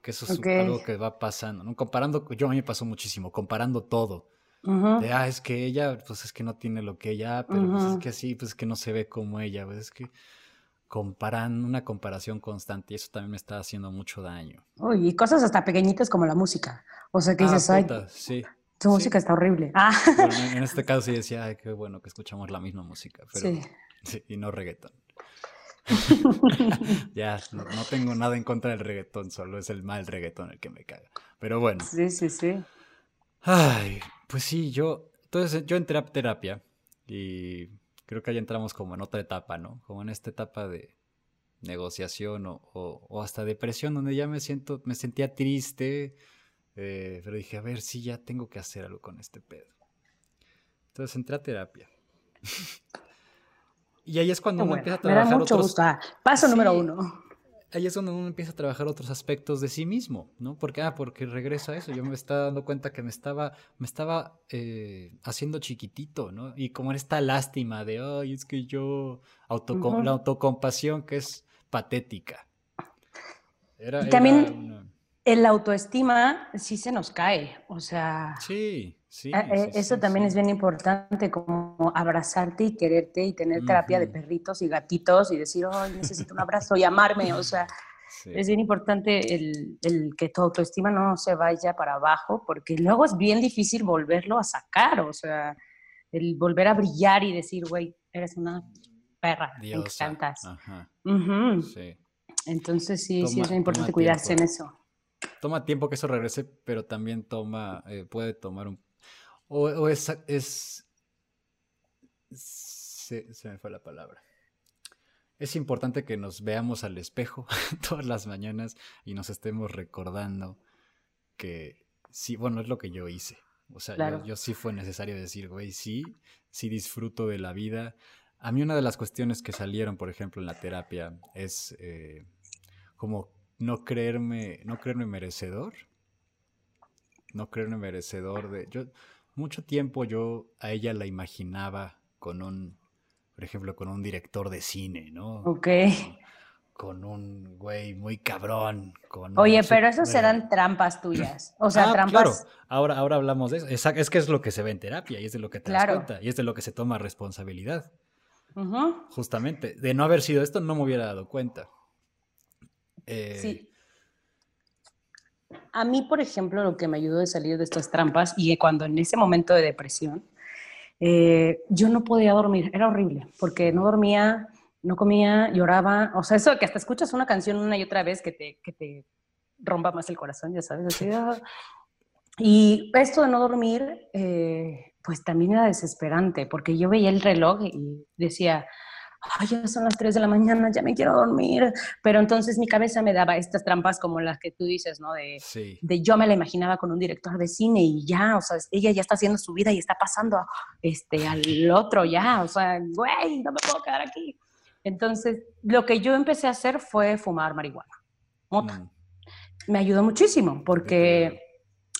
[SPEAKER 1] que eso es algo que va pasando, ¿no? Comparando, yo a mí me pasó muchísimo, comparando todo. De, ah, es que ella, pues es que no tiene lo que ella, pero pues es que así, pues es que no se ve como ella, pues es que comparan, una comparación constante y eso también me está haciendo mucho daño.
[SPEAKER 2] Uy, y cosas hasta pequeñitas como la música. O sea, que dices, ay,
[SPEAKER 1] sí.
[SPEAKER 2] tu música está horrible. Ah.
[SPEAKER 1] en este caso sí decía, ay, qué bueno que escuchamos la misma música, pero sí. y no reggaeton. ya, no, tengo nada en contra del reggaetón, solo es el mal reggaetón el que me caga. Pero bueno.
[SPEAKER 2] Sí, sí, sí.
[SPEAKER 1] Ay, pues sí, yo, entonces yo entré a terapia y creo que ahí entramos como en otra etapa, ¿no? Como en esta etapa de negociación o, hasta depresión, donde ya me siento, me sentía triste, eh, pero dije, a ver, sí, ya tengo que hacer algo con este pedo. Entonces entré a terapia. Y ahí es cuando uno
[SPEAKER 2] Bueno,
[SPEAKER 1] empieza a
[SPEAKER 2] me da
[SPEAKER 1] trabajar
[SPEAKER 2] mucho
[SPEAKER 1] otros...
[SPEAKER 2] gusto. Ah, Paso número uno.
[SPEAKER 1] Ahí es donde uno empieza a trabajar otros aspectos de sí mismo, ¿no? Porque, ah, porque regreso a eso. Yo me estaba dando cuenta que me estaba, me estaba eh, haciendo chiquitito, ¿no? Y como esta lástima de, ay, es que yo, autocom-
[SPEAKER 2] Ujú.
[SPEAKER 1] la autocompasión que es patética. Era,
[SPEAKER 2] Y también-
[SPEAKER 1] era una-
[SPEAKER 2] El autoestima sí se nos cae. O sea,
[SPEAKER 1] Sí, sí.
[SPEAKER 2] eh, eh,
[SPEAKER 1] sí,
[SPEAKER 2] eso
[SPEAKER 1] sí,
[SPEAKER 2] también
[SPEAKER 1] sí.
[SPEAKER 2] es bien importante, como abrazarte y quererte y tener terapia de
[SPEAKER 1] Ujú.
[SPEAKER 2] perritos y gatitos y decir, ay, necesito un abrazo y amarme. O sea,
[SPEAKER 1] Sí.
[SPEAKER 2] es bien importante el, el que tu autoestima no se vaya para abajo, porque luego es bien difícil volverlo a sacar. O sea, el volver a brillar y decir, güey, eres una perra, me encantas.
[SPEAKER 1] Ajá,
[SPEAKER 2] Ujú.
[SPEAKER 1] sí.
[SPEAKER 2] Entonces sí, sí
[SPEAKER 1] Toma-
[SPEAKER 2] es bien importante cuidarse en
[SPEAKER 1] tiempo.
[SPEAKER 2] eso.
[SPEAKER 1] Toma tiempo que eso regrese, pero también toma, eh, puede tomar un... O, o es, es... Se, se me fue la palabra. Es importante que nos veamos al espejo todas las mañanas y nos estemos recordando que sí, bueno, es lo que yo hice. O sea, yo, sí fue necesario decir, güey, sí, sí disfruto de la vida. A mí una de las cuestiones que salieron, por ejemplo, en la terapia es eh, como no creerme, no creerme merecedor. No creerme merecedor de. Yo, mucho tiempo yo a ella la imaginaba con un, por ejemplo, con un director de cine, ¿no?
[SPEAKER 2] Ok.
[SPEAKER 1] Con un güey muy cabrón. Con
[SPEAKER 2] Oye,
[SPEAKER 1] un
[SPEAKER 2] pero esos
[SPEAKER 1] super-
[SPEAKER 2] eran trampas tuyas. O sea,
[SPEAKER 1] Ah,
[SPEAKER 2] trampas.
[SPEAKER 1] Claro, ahora, ahora hablamos de eso. Es que es lo que se ve en terapia y es de lo que te das cuenta y es de lo que se toma responsabilidad. Justamente, de no haber sido esto, no me hubiera dado cuenta. Eh,
[SPEAKER 2] Sí. A mí, por ejemplo, lo que me ayudó a salir de estas trampas y cuando en ese momento de depresión, eh, yo no podía dormir, era horrible, porque no dormía, no comía, lloraba, o sea, eso de que hasta escuchas una canción una y otra vez que te, que te rompa más el corazón, ya sabes, así, ah. Y esto de no dormir, eh, pues también era desesperante, porque yo veía el reloj y decía, ay, ya son las 3 de la mañana, ya me quiero dormir, pero entonces mi cabeza me daba estas trampas como las que tú dices, ¿no? De,
[SPEAKER 1] Sí.
[SPEAKER 2] de yo me la imaginaba con un director de cine y ya, o sea, ella ya está haciendo su vida y está pasando este, al otro ya, o sea, güey, no me puedo quedar aquí. Entonces, lo que yo empecé a hacer fue fumar marihuana, mota.
[SPEAKER 1] Mm,
[SPEAKER 2] Me ayudó muchísimo porque.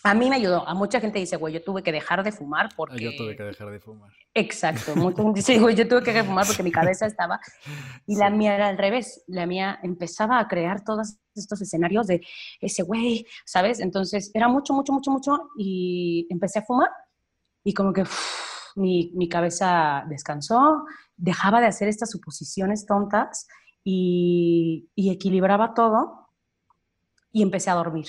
[SPEAKER 2] A mí me ayudó. A mucha gente dice, güey, yo tuve que dejar de fumar
[SPEAKER 1] ah,
[SPEAKER 2] porque...
[SPEAKER 1] Yo tuve que dejar de fumar.
[SPEAKER 2] Exacto. Mucha gente dice, güey, yo tuve que dejar de fumar porque mi cabeza estaba... Y la mía era al revés. La mía empezaba a crear todos estos escenarios de ese güey, ¿sabes? Entonces era mucho, mucho, mucho, mucho y empecé a fumar y como que mi, mi cabeza descansó, dejaba de hacer estas suposiciones tontas y, y equilibraba todo y empecé a dormir.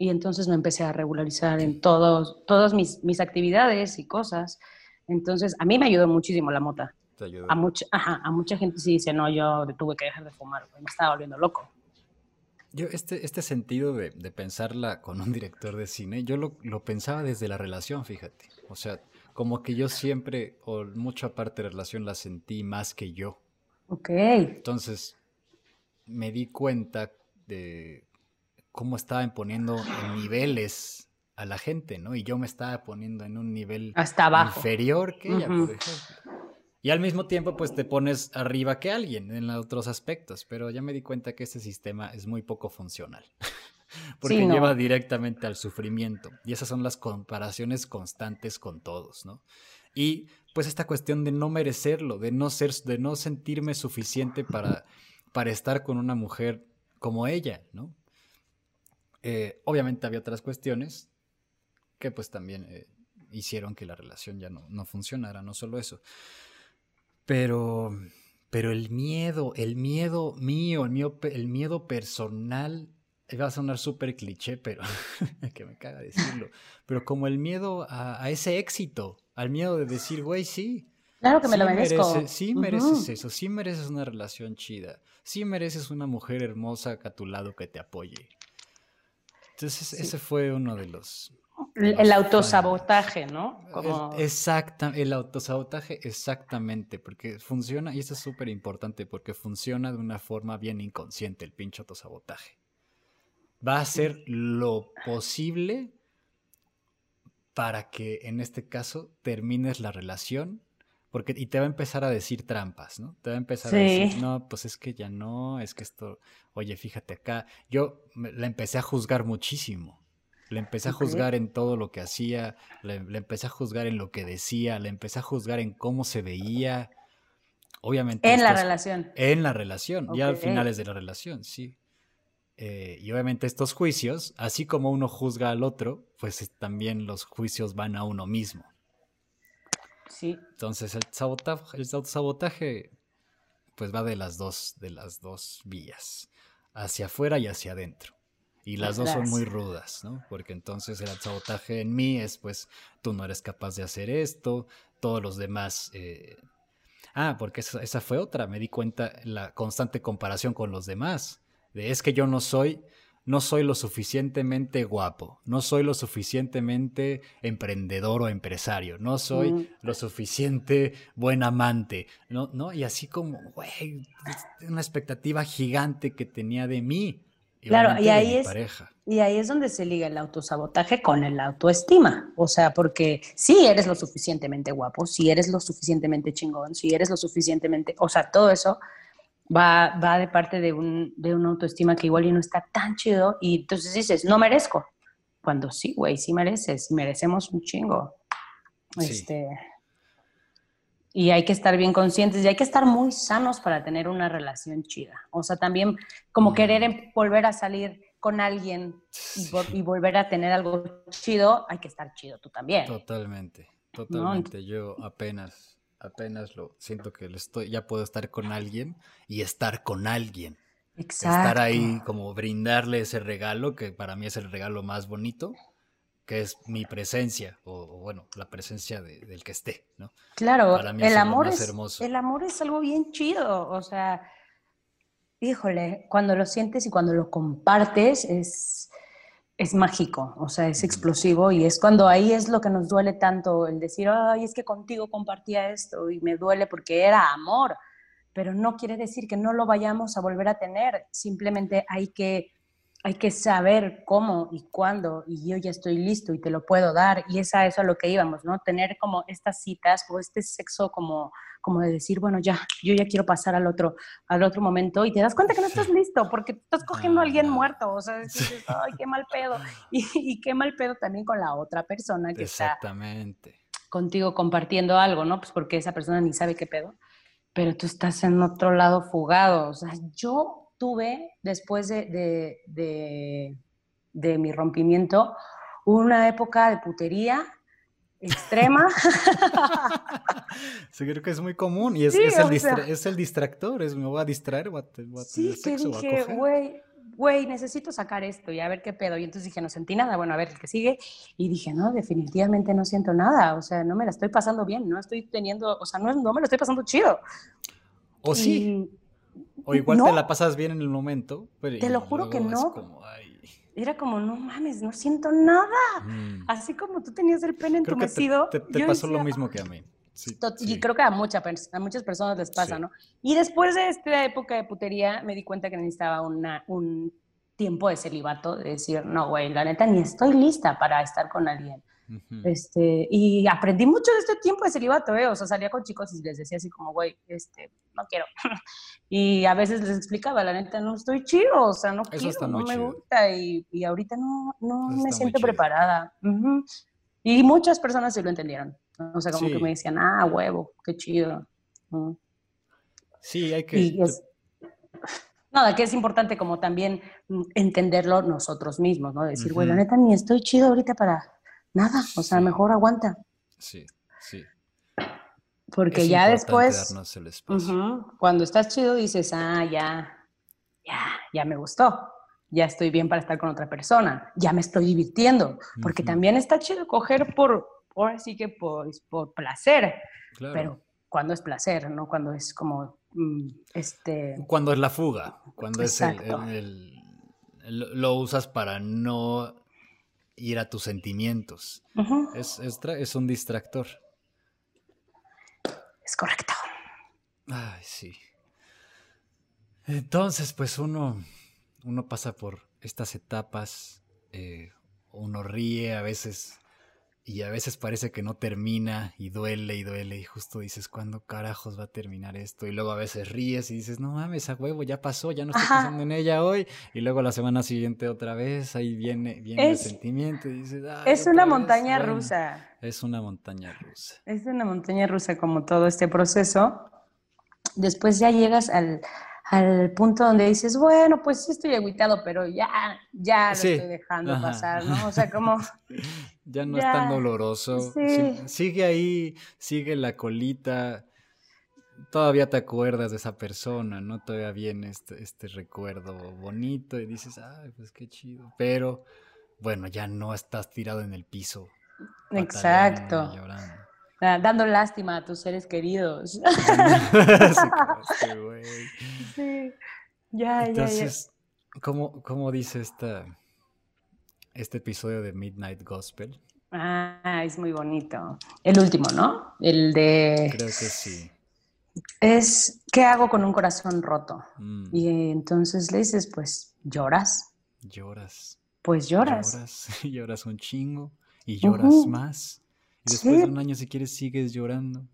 [SPEAKER 2] Y entonces me empecé a regularizar en todos, todas mis, mis actividades y cosas. Entonces, a mí me ayudó muchísimo la mota.
[SPEAKER 1] Te ayudó.
[SPEAKER 2] A mucha, ajá, a mucha gente sí dice, no, yo tuve que dejar de fumar, me estaba volviendo loco.
[SPEAKER 1] Yo, este, este sentido de, de pensarla con un director de cine, yo lo, lo pensaba desde la relación, fíjate. O sea, como que yo siempre, o mucho aparte de la relación, la sentí más que yo.
[SPEAKER 2] Ok.
[SPEAKER 1] Entonces, me di cuenta de cómo estaba imponiendo en niveles a la gente, ¿no? Y yo me estaba poniendo en un nivel
[SPEAKER 2] Hasta abajo.
[SPEAKER 1] inferior que ella, por ejemplo. Y al mismo tiempo, pues te pones arriba que alguien en otros aspectos, pero ya me di cuenta que este sistema es muy poco funcional, porque
[SPEAKER 2] Sí, no.
[SPEAKER 1] lleva directamente al sufrimiento. Y esas son las comparaciones constantes con todos, ¿no? Y pues esta cuestión de no merecerlo, de no ser, de no sentirme suficiente para, para estar con una mujer como ella, ¿no? Eh, obviamente había otras cuestiones que pues también eh, hicieron que la relación ya no, no funcionara, no solo eso. Pero, pero el miedo, el miedo mío, el miedo, pe- el miedo personal, va a sonar súper cliché, pero que me caga decirlo, pero como el miedo a, a ese éxito, al miedo de decir, güey, sí.
[SPEAKER 2] Claro que me
[SPEAKER 1] sí
[SPEAKER 2] lo merezco.
[SPEAKER 1] mereces- sí mereces eso, sí mereces una relación chida, sí mereces una mujer hermosa a tu lado que te apoye. Entonces
[SPEAKER 2] Sí.
[SPEAKER 1] ese fue uno de los...
[SPEAKER 2] El,
[SPEAKER 1] los
[SPEAKER 2] el autosabotaje, ¿no?
[SPEAKER 1] el-
[SPEAKER 2] Como...
[SPEAKER 1] Exacta, el autosabotaje, exactamente, porque funciona, y esto es súper importante, porque funciona de una forma bien inconsciente el pinche autosabotaje. Va a hacer lo posible para que en este caso termines la relación, Porque, y te va a empezar a decir trampas, ¿no? Te va a empezar
[SPEAKER 2] Sí.
[SPEAKER 1] a decir, no, pues es que ya no, es que esto, oye, fíjate acá. Yo me- la empecé a juzgar muchísimo. Le empecé a juzgar en todo lo que hacía, le, le empecé a juzgar en lo que decía, le empecé a juzgar en cómo se veía. Obviamente.
[SPEAKER 2] En la relación.
[SPEAKER 1] En la relación, ya al
[SPEAKER 2] Ok.
[SPEAKER 1] finales de la relación, sí. Eh, y obviamente estos juicios, así como uno juzga al otro, pues es- también los juicios van a uno mismo.
[SPEAKER 2] Sí.
[SPEAKER 1] Entonces el sabotaje, el autosabotaje pues va de las dos, de las dos vías, hacia afuera y hacia adentro. Y las dos son muy rudas, ¿no? Porque entonces el sabotaje en mí es pues tú no eres capaz de hacer esto, todos los demás... eh, Ah, porque esa, esa fue otra, me di cuenta la constante comparación con los demás. De es que yo no soy, no soy lo suficientemente guapo, no soy lo suficientemente emprendedor o empresario, no soy
[SPEAKER 2] Mm.
[SPEAKER 1] lo suficiente buen amante, ¿no? ¿no? Y así como, güey, una expectativa gigante que tenía de mí.
[SPEAKER 2] Claro,
[SPEAKER 1] obviamente
[SPEAKER 2] y ahí es-
[SPEAKER 1] pareja.
[SPEAKER 2] Y ahí es donde se liga el autosabotaje con el autoestima. O sea, porque si eres lo suficientemente guapo, si eres lo suficientemente chingón, si eres lo suficientemente. O sea, todo eso va, va de parte de, un, de una autoestima que igual y no está tan chido. Y entonces dices, no merezco. Cuando sí, güey, sí mereces. Merecemos un chingo.
[SPEAKER 1] Sí.
[SPEAKER 2] Este. Y hay que estar bien conscientes y hay que estar muy sanos para tener una relación chida. O sea, también como
[SPEAKER 1] Mm.
[SPEAKER 2] querer em- volver a salir con alguien y,
[SPEAKER 1] Sí.
[SPEAKER 2] vol- y volver a tener algo chido, hay que estar chido tú también.
[SPEAKER 1] Totalmente, totalmente. Yo apenas, apenas lo siento que lo estoy, ya puedo estar con alguien y estar con alguien.
[SPEAKER 2] Exacto.
[SPEAKER 1] Estar ahí, como brindarle ese regalo, que para mí es el regalo más bonito, que es mi presencia, o, o bueno, la presencia de- del que esté, ¿no?
[SPEAKER 2] Claro,
[SPEAKER 1] Para mí
[SPEAKER 2] el
[SPEAKER 1] es
[SPEAKER 2] amor
[SPEAKER 1] más
[SPEAKER 2] es,
[SPEAKER 1] hermoso.
[SPEAKER 2] el amor es algo bien chido. O sea, híjole, cuando lo sientes y cuando lo compartes es, es mágico, o sea, es explosivo y es cuando ahí es lo que nos duele tanto, el decir, ay, es que contigo compartía esto y me duele porque era amor, pero no quiere decir que no lo vayamos a volver a tener, simplemente hay que, hay que saber cómo y cuándo y yo ya estoy listo y te lo puedo dar y es a eso a lo que íbamos, ¿no? Tener como estas citas o este sexo como, como de decir, bueno, ya, yo ya quiero pasar al otro, al otro momento y te das cuenta que no estás listo porque estás cogiendo a alguien
[SPEAKER 1] Ah.
[SPEAKER 2] muerto, o sea, dices, ay, qué mal pedo. Y, y qué mal pedo también con la otra persona que está
[SPEAKER 1] Exactamente.
[SPEAKER 2] contigo compartiendo algo, ¿no? Pues porque esa persona ni sabe qué pedo, pero tú estás en otro lado fugado. O sea, yo tuve, después de, de, de, de mi rompimiento, una época de putería extrema.
[SPEAKER 1] Sí, creo que es muy común y es,
[SPEAKER 2] Sí,
[SPEAKER 1] es el,
[SPEAKER 2] o sea.
[SPEAKER 1] distra- es el distractor, es me voy a distraer, voy a, voy a
[SPEAKER 2] sí,
[SPEAKER 1] sexo,
[SPEAKER 2] dije, güey, güey, necesito sacar esto y a ver qué pedo. Y entonces dije, no sentí nada, bueno, a ver el que sigue. Y dije, no, definitivamente no siento nada, o sea, no me la estoy pasando bien, no estoy teniendo, o sea, no, no me lo estoy pasando chido.
[SPEAKER 1] O sí, o igual te la pasas bien en el momento, pero
[SPEAKER 2] Te lo juro que no.
[SPEAKER 1] como,
[SPEAKER 2] era como, no mames, no siento nada.
[SPEAKER 1] mm.
[SPEAKER 2] Así como tú tenías el pene
[SPEAKER 1] Creo te,
[SPEAKER 2] entumecido.
[SPEAKER 1] te- te pasó lo mismo que a mí. Sí,
[SPEAKER 2] Tot-
[SPEAKER 1] sí.
[SPEAKER 2] Y creo que a, mucha a muchas personas les pasa,
[SPEAKER 1] Sí.
[SPEAKER 2] ¿no? Y después de esta época de putería, me di cuenta que necesitaba una, un tiempo de celibato, de decir, no, güey, la neta, ni estoy lista para estar con alguien. Este, y aprendí mucho de este tiempo de celibato, ¿eh? O sea, salía con chicos y les decía así como, güey, este, no quiero. y a veces les explicaba, la neta, no estoy chido, o sea, no
[SPEAKER 1] Eso
[SPEAKER 2] quiero, no me gusta y, y ahorita no, no
[SPEAKER 1] Eso
[SPEAKER 2] me siento preparada. Y muchas personas sí lo entendieron. O sea, como
[SPEAKER 1] Sí.
[SPEAKER 2] que me decían, ah, huevo, qué chido.
[SPEAKER 1] Sí, hay que...
[SPEAKER 2] Y es, nada, que es importante como también mm, entenderlo nosotros mismos, ¿no? Decir, güey, la neta, ni estoy chido ahorita para nada, o sea,
[SPEAKER 1] Sí.
[SPEAKER 2] mejor aguanta.
[SPEAKER 1] Sí, sí.
[SPEAKER 2] Porque
[SPEAKER 1] Es
[SPEAKER 2] ya después,
[SPEAKER 1] el
[SPEAKER 2] cuando estás chido, dices, ah, ya, ya, ya me gustó, ya estoy bien para estar con otra persona, ya me estoy divirtiendo, porque también está chido coger por, ahora sí que por, por placer,
[SPEAKER 1] Claro.
[SPEAKER 2] pero cuando es placer, ¿no? Cuando es como, mm, este,
[SPEAKER 1] Cuando es la fuga, cuando es el,
[SPEAKER 2] Exacto.
[SPEAKER 1] el- el- el- lo usas para no ir a tus sentimientos. Es, es un distractor.
[SPEAKER 2] es correcto.
[SPEAKER 1] Ay, sí. Entonces, pues uno, uno pasa por estas etapas, eh, uno ríe a veces y a veces parece que no termina y duele y duele y justo dices, ¿cuándo carajos va a terminar esto? Y luego a veces ríes y dices, no mames, a huevo, ya pasó, ya no estoy pensando en ella hoy. Y luego la semana siguiente otra vez, ahí viene, viene el sentimiento y dices,
[SPEAKER 2] es una montaña rusa.
[SPEAKER 1] Es una montaña rusa.
[SPEAKER 2] Es una montaña rusa como todo este proceso. Después ya llegas al, al punto donde dices, bueno, pues sí estoy agüitado, pero ya, ya lo estoy dejando pasar, ¿no? O sea, como...
[SPEAKER 1] ya no es tan doloroso. sigue ahí, sigue la colita. Todavía te acuerdas de esa persona, ¿no? Todavía viene este, este recuerdo bonito y dices, ay, pues qué chido. Pero, bueno, ya no estás tirado en el piso.
[SPEAKER 2] Exacto. Ah, dando lástima a tus seres queridos.
[SPEAKER 1] sí, ya, Entonces, ya, ¿cómo, ¿cómo, dice esta, este episodio de Midnight Gospel?
[SPEAKER 2] Ah, es muy bonito. El último, ¿no? El de...
[SPEAKER 1] Creo que sí.
[SPEAKER 2] Es, ¿qué hago con un corazón roto? Mm. Y entonces le dices, pues, ¿lloras?
[SPEAKER 1] Lloras.
[SPEAKER 2] Pues lloras.
[SPEAKER 1] Lloras, lloras un chingo y lloras más y después de un año, si quieres, sigues llorando.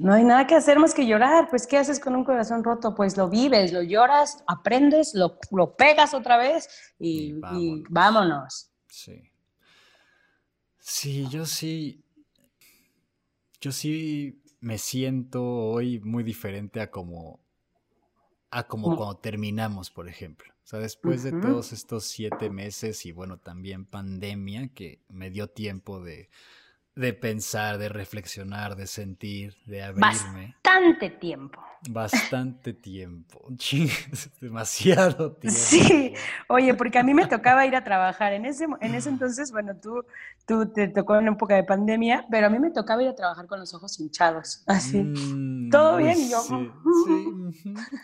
[SPEAKER 2] No hay nada que hacer más que llorar. Pues, ¿qué haces con un corazón roto? Pues lo vives, lo lloras, aprendes, lo, lo pegas otra vez y, vámonos.
[SPEAKER 1] Sí. Sí, yo sí. Yo sí me siento hoy muy diferente a como. a como cuando terminamos, por ejemplo. O sea, después de todos estos siete meses y bueno, también pandemia, que me dio tiempo de de pensar, de reflexionar, de sentir, de abrirme.
[SPEAKER 2] Bastante tiempo.
[SPEAKER 1] Bastante tiempo. demasiado tiempo.
[SPEAKER 2] Sí, oye, porque a mí me tocaba ir a trabajar. En ese, en ese entonces, bueno, tú, tú te tocó en época de pandemia, pero a mí me tocaba ir a trabajar con los ojos hinchados. Así. Mm, Todo bien y yo.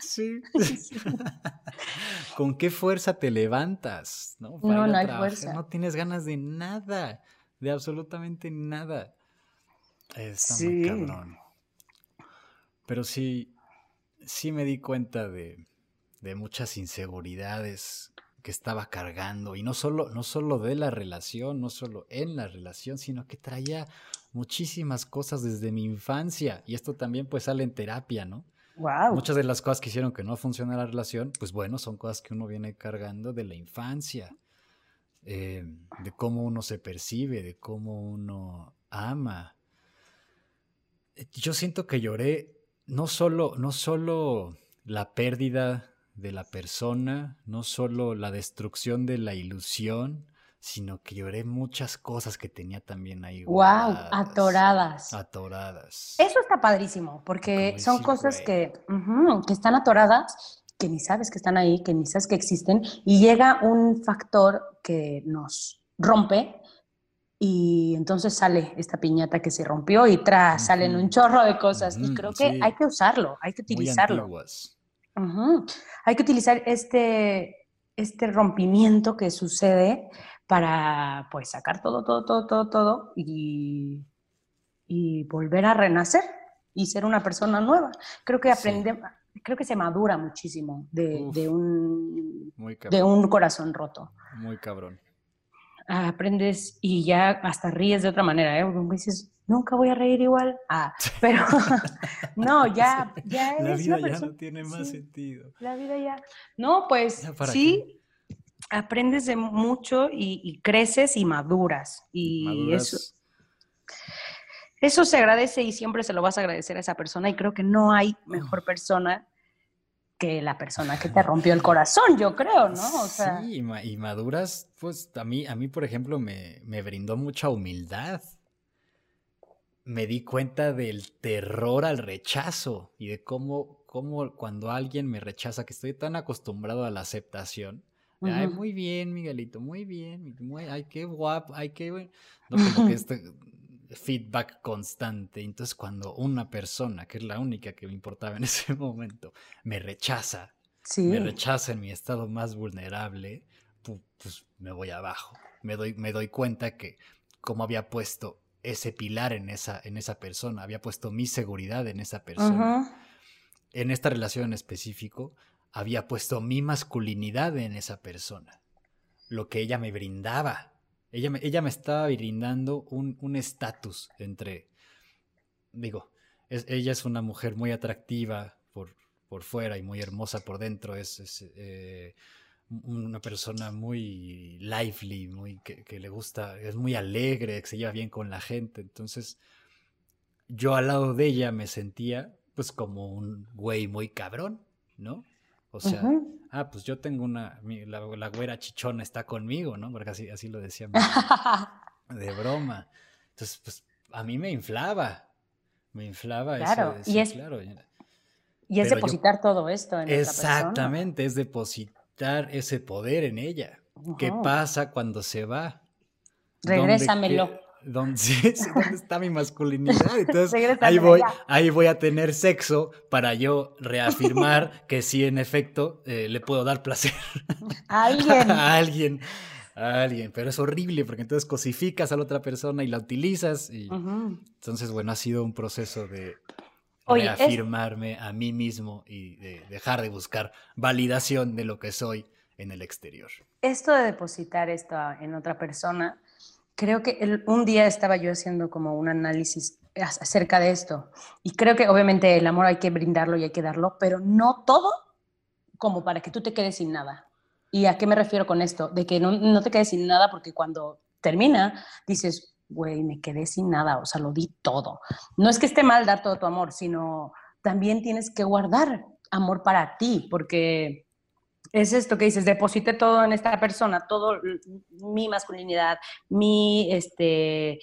[SPEAKER 1] Sí, sí. ¿Con qué fuerza te levantas? No,
[SPEAKER 2] no, no hay fuerza.
[SPEAKER 1] No tienes ganas de nada de absolutamente nada. Está muy cabrón. Pero sí, sí me di cuenta de, de muchas inseguridades que estaba cargando y no solo, no solo de la relación, no solo en la relación, sino que traía muchísimas cosas desde mi infancia y esto también pues sale en terapia, ¿no?
[SPEAKER 2] Wow.
[SPEAKER 1] Muchas de las cosas que hicieron que no funcione la relación, pues bueno, son cosas que uno viene cargando de la infancia. Eh, de cómo uno se percibe, de cómo uno ama. Yo siento que lloré no solo, no solo la pérdida de la persona, no solo la destrucción de la ilusión, sino que lloré muchas cosas que tenía también ahí.
[SPEAKER 2] Wow, atoradas.
[SPEAKER 1] Atoradas.
[SPEAKER 2] Eso está padrísimo, porque son cosas que, que están atoradas que ni sabes que están ahí, que ni sabes que existen, y llega un factor que nos rompe y entonces sale esta piñata que se rompió y tras salen un chorro de cosas. y creo que hay que usarlo, hay que utilizarlo. Hay que utilizar este, este rompimiento que sucede para pues sacar todo, todo, todo, todo, todo y, y volver a renacer y ser una persona nueva. Creo que aprendemos creo que se madura muchísimo de, un, de un corazón roto.
[SPEAKER 1] Muy cabrón.
[SPEAKER 2] aprendes y ya hasta ríes de otra manera, ¿eh? dices, nunca voy a reír igual. Ah, pero no, ya, ya
[SPEAKER 1] La vida ya no tiene más sentido.
[SPEAKER 2] La vida ya. No, pues sí, aprendes de mucho y, creces y maduras. Y eso eso se agradece y siempre se lo vas a agradecer a esa persona y creo que no hay mejor persona que la persona que te rompió el corazón, yo creo, ¿no?
[SPEAKER 1] Sí, y maduras, pues a mí, a mí por ejemplo, me, me brindó mucha humildad. Me di cuenta del terror al rechazo y de cómo, cómo cuando alguien me rechaza, que estoy tan acostumbrado a la aceptación, Ay, muy bien, Miguelito, muy bien, muy, ay, qué guapo, ay, qué... No, como que este, feedback constante. Entonces, cuando una persona, que es la única que me importaba en ese momento, me rechaza, me rechaza en mi estado más vulnerable, pues me voy abajo. Me doy, me doy cuenta que como había puesto ese pilar en esa, en esa persona, había puesto mi seguridad en esa persona. En esta relación en específico, había puesto mi masculinidad en esa persona. Lo que ella me brindaba Ella me, ella me estaba brindando un estatus entre, digo, ella es una mujer muy atractiva por, por fuera y muy hermosa por dentro, es, eh, una persona muy lively, muy que, le gusta, es muy alegre, que se lleva bien con la gente, entonces yo al lado de ella me sentía pues como un güey muy cabrón, ¿no? O sea, ah, pues yo tengo una, la, güera chichona está conmigo, ¿no? Porque así, así lo decía de broma. Entonces, pues a mí me inflaba, me inflaba
[SPEAKER 2] claro,
[SPEAKER 1] eso.
[SPEAKER 2] y es,
[SPEAKER 1] claro.
[SPEAKER 2] Y es depositar todo esto en
[SPEAKER 1] Exactamente, es depositar ese poder en ella. ¿Qué pasa cuando se va?
[SPEAKER 2] Regrésamelo.
[SPEAKER 1] ¿Dónde, ¿dónde está mi masculinidad? Entonces ahí voy, ahí voy a tener sexo para yo reafirmar que sí, en efecto, eh, le puedo dar placer
[SPEAKER 2] a alguien.
[SPEAKER 1] a alguien. A alguien, pero es horrible porque entonces cosificas a la otra persona y la utilizas. Y... Entonces, bueno, ha sido un proceso de reafirmarme a mí mismo y de dejar de buscar validación de lo que soy en el exterior.
[SPEAKER 2] Esto de depositar esto en otra persona creo que un día estaba yo haciendo como un análisis acerca de esto y creo que obviamente el amor hay que brindarlo y hay que darlo, pero no todo como para que tú te quedes sin nada. ¿Y a qué me refiero con esto? De que no, no te quedes sin nada porque cuando termina dices, güey, me quedé sin nada, o sea, lo di todo. No es que esté mal dar todo tu amor, sino también tienes que guardar amor para ti, porque es esto que dices, deposité todo en esta persona, todo mi masculinidad, mi este,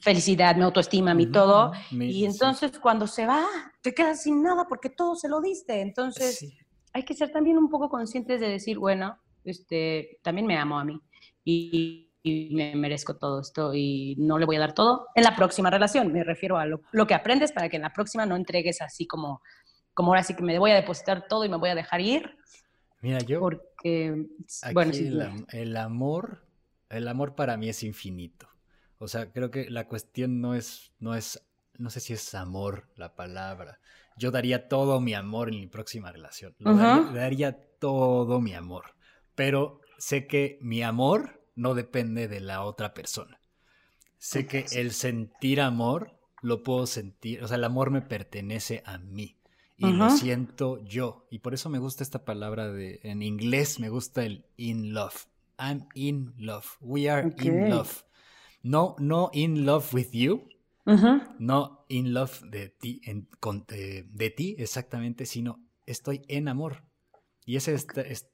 [SPEAKER 2] felicidad, mi autoestima, mi todo. y entonces cuando se va, te quedas sin nada porque todo se lo diste. Entonces hay que ser también un poco conscientes de decir, bueno, este, también me amo a mí y, me merezco todo esto y no le voy a dar todo en la próxima relación. Me refiero a lo, lo, que aprendes para que en la próxima no entregues así como, como ahora sí que me voy a depositar todo y me voy a dejar ir
[SPEAKER 1] Mira, yo.
[SPEAKER 2] Porque. bueno,
[SPEAKER 1] el, amor. El amor para mí es infinito. O sea, creo que la cuestión no es. No es. No sé si es amor la palabra. Yo daría todo mi amor en mi próxima relación. Lo daría, todo mi amor. Pero sé que mi amor no depende de la otra persona. Sé que el sentir amor lo puedo sentir. O sea, el amor me pertenece a mí y lo siento yo. Y por eso me gusta esta palabra de, en inglés me gusta el in love. I'm in love. We are in love. No, no in love with you. No in love de ti, en, de, ti exactamente, sino estoy en amor. Y ese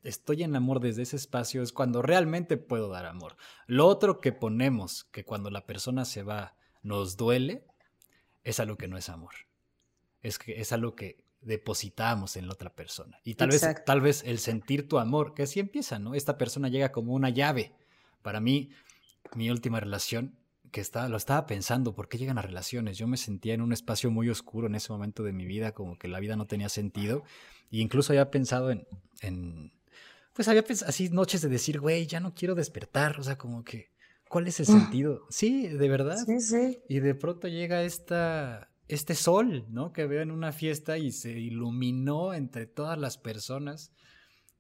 [SPEAKER 1] estoy en amor desde ese espacio es cuando realmente puedo dar amor. Lo otro que ponemos, que cuando la persona se va nos duele, es algo que no es amor. Es que es algo que depositamos en la otra persona. Y tal vez, tal vez el sentir tu amor, que así empieza, ¿no? Esta persona llega como una llave. Para mí, mi última relación, que está, lo estaba pensando, ¿por qué llegan las relaciones? Yo me sentía en un espacio muy oscuro en ese momento de mi vida, como que la vida no tenía sentido. E incluso había pensado en, en pues había pensado, así noches de decir, güey, ya no quiero despertar, o sea, como que, ¿cuál es el mm. sentido? Sí, de verdad.
[SPEAKER 2] Sí, sí.
[SPEAKER 1] Y de pronto llega esta, este sol, ¿no? Que veo en una fiesta y se iluminó entre todas las personas.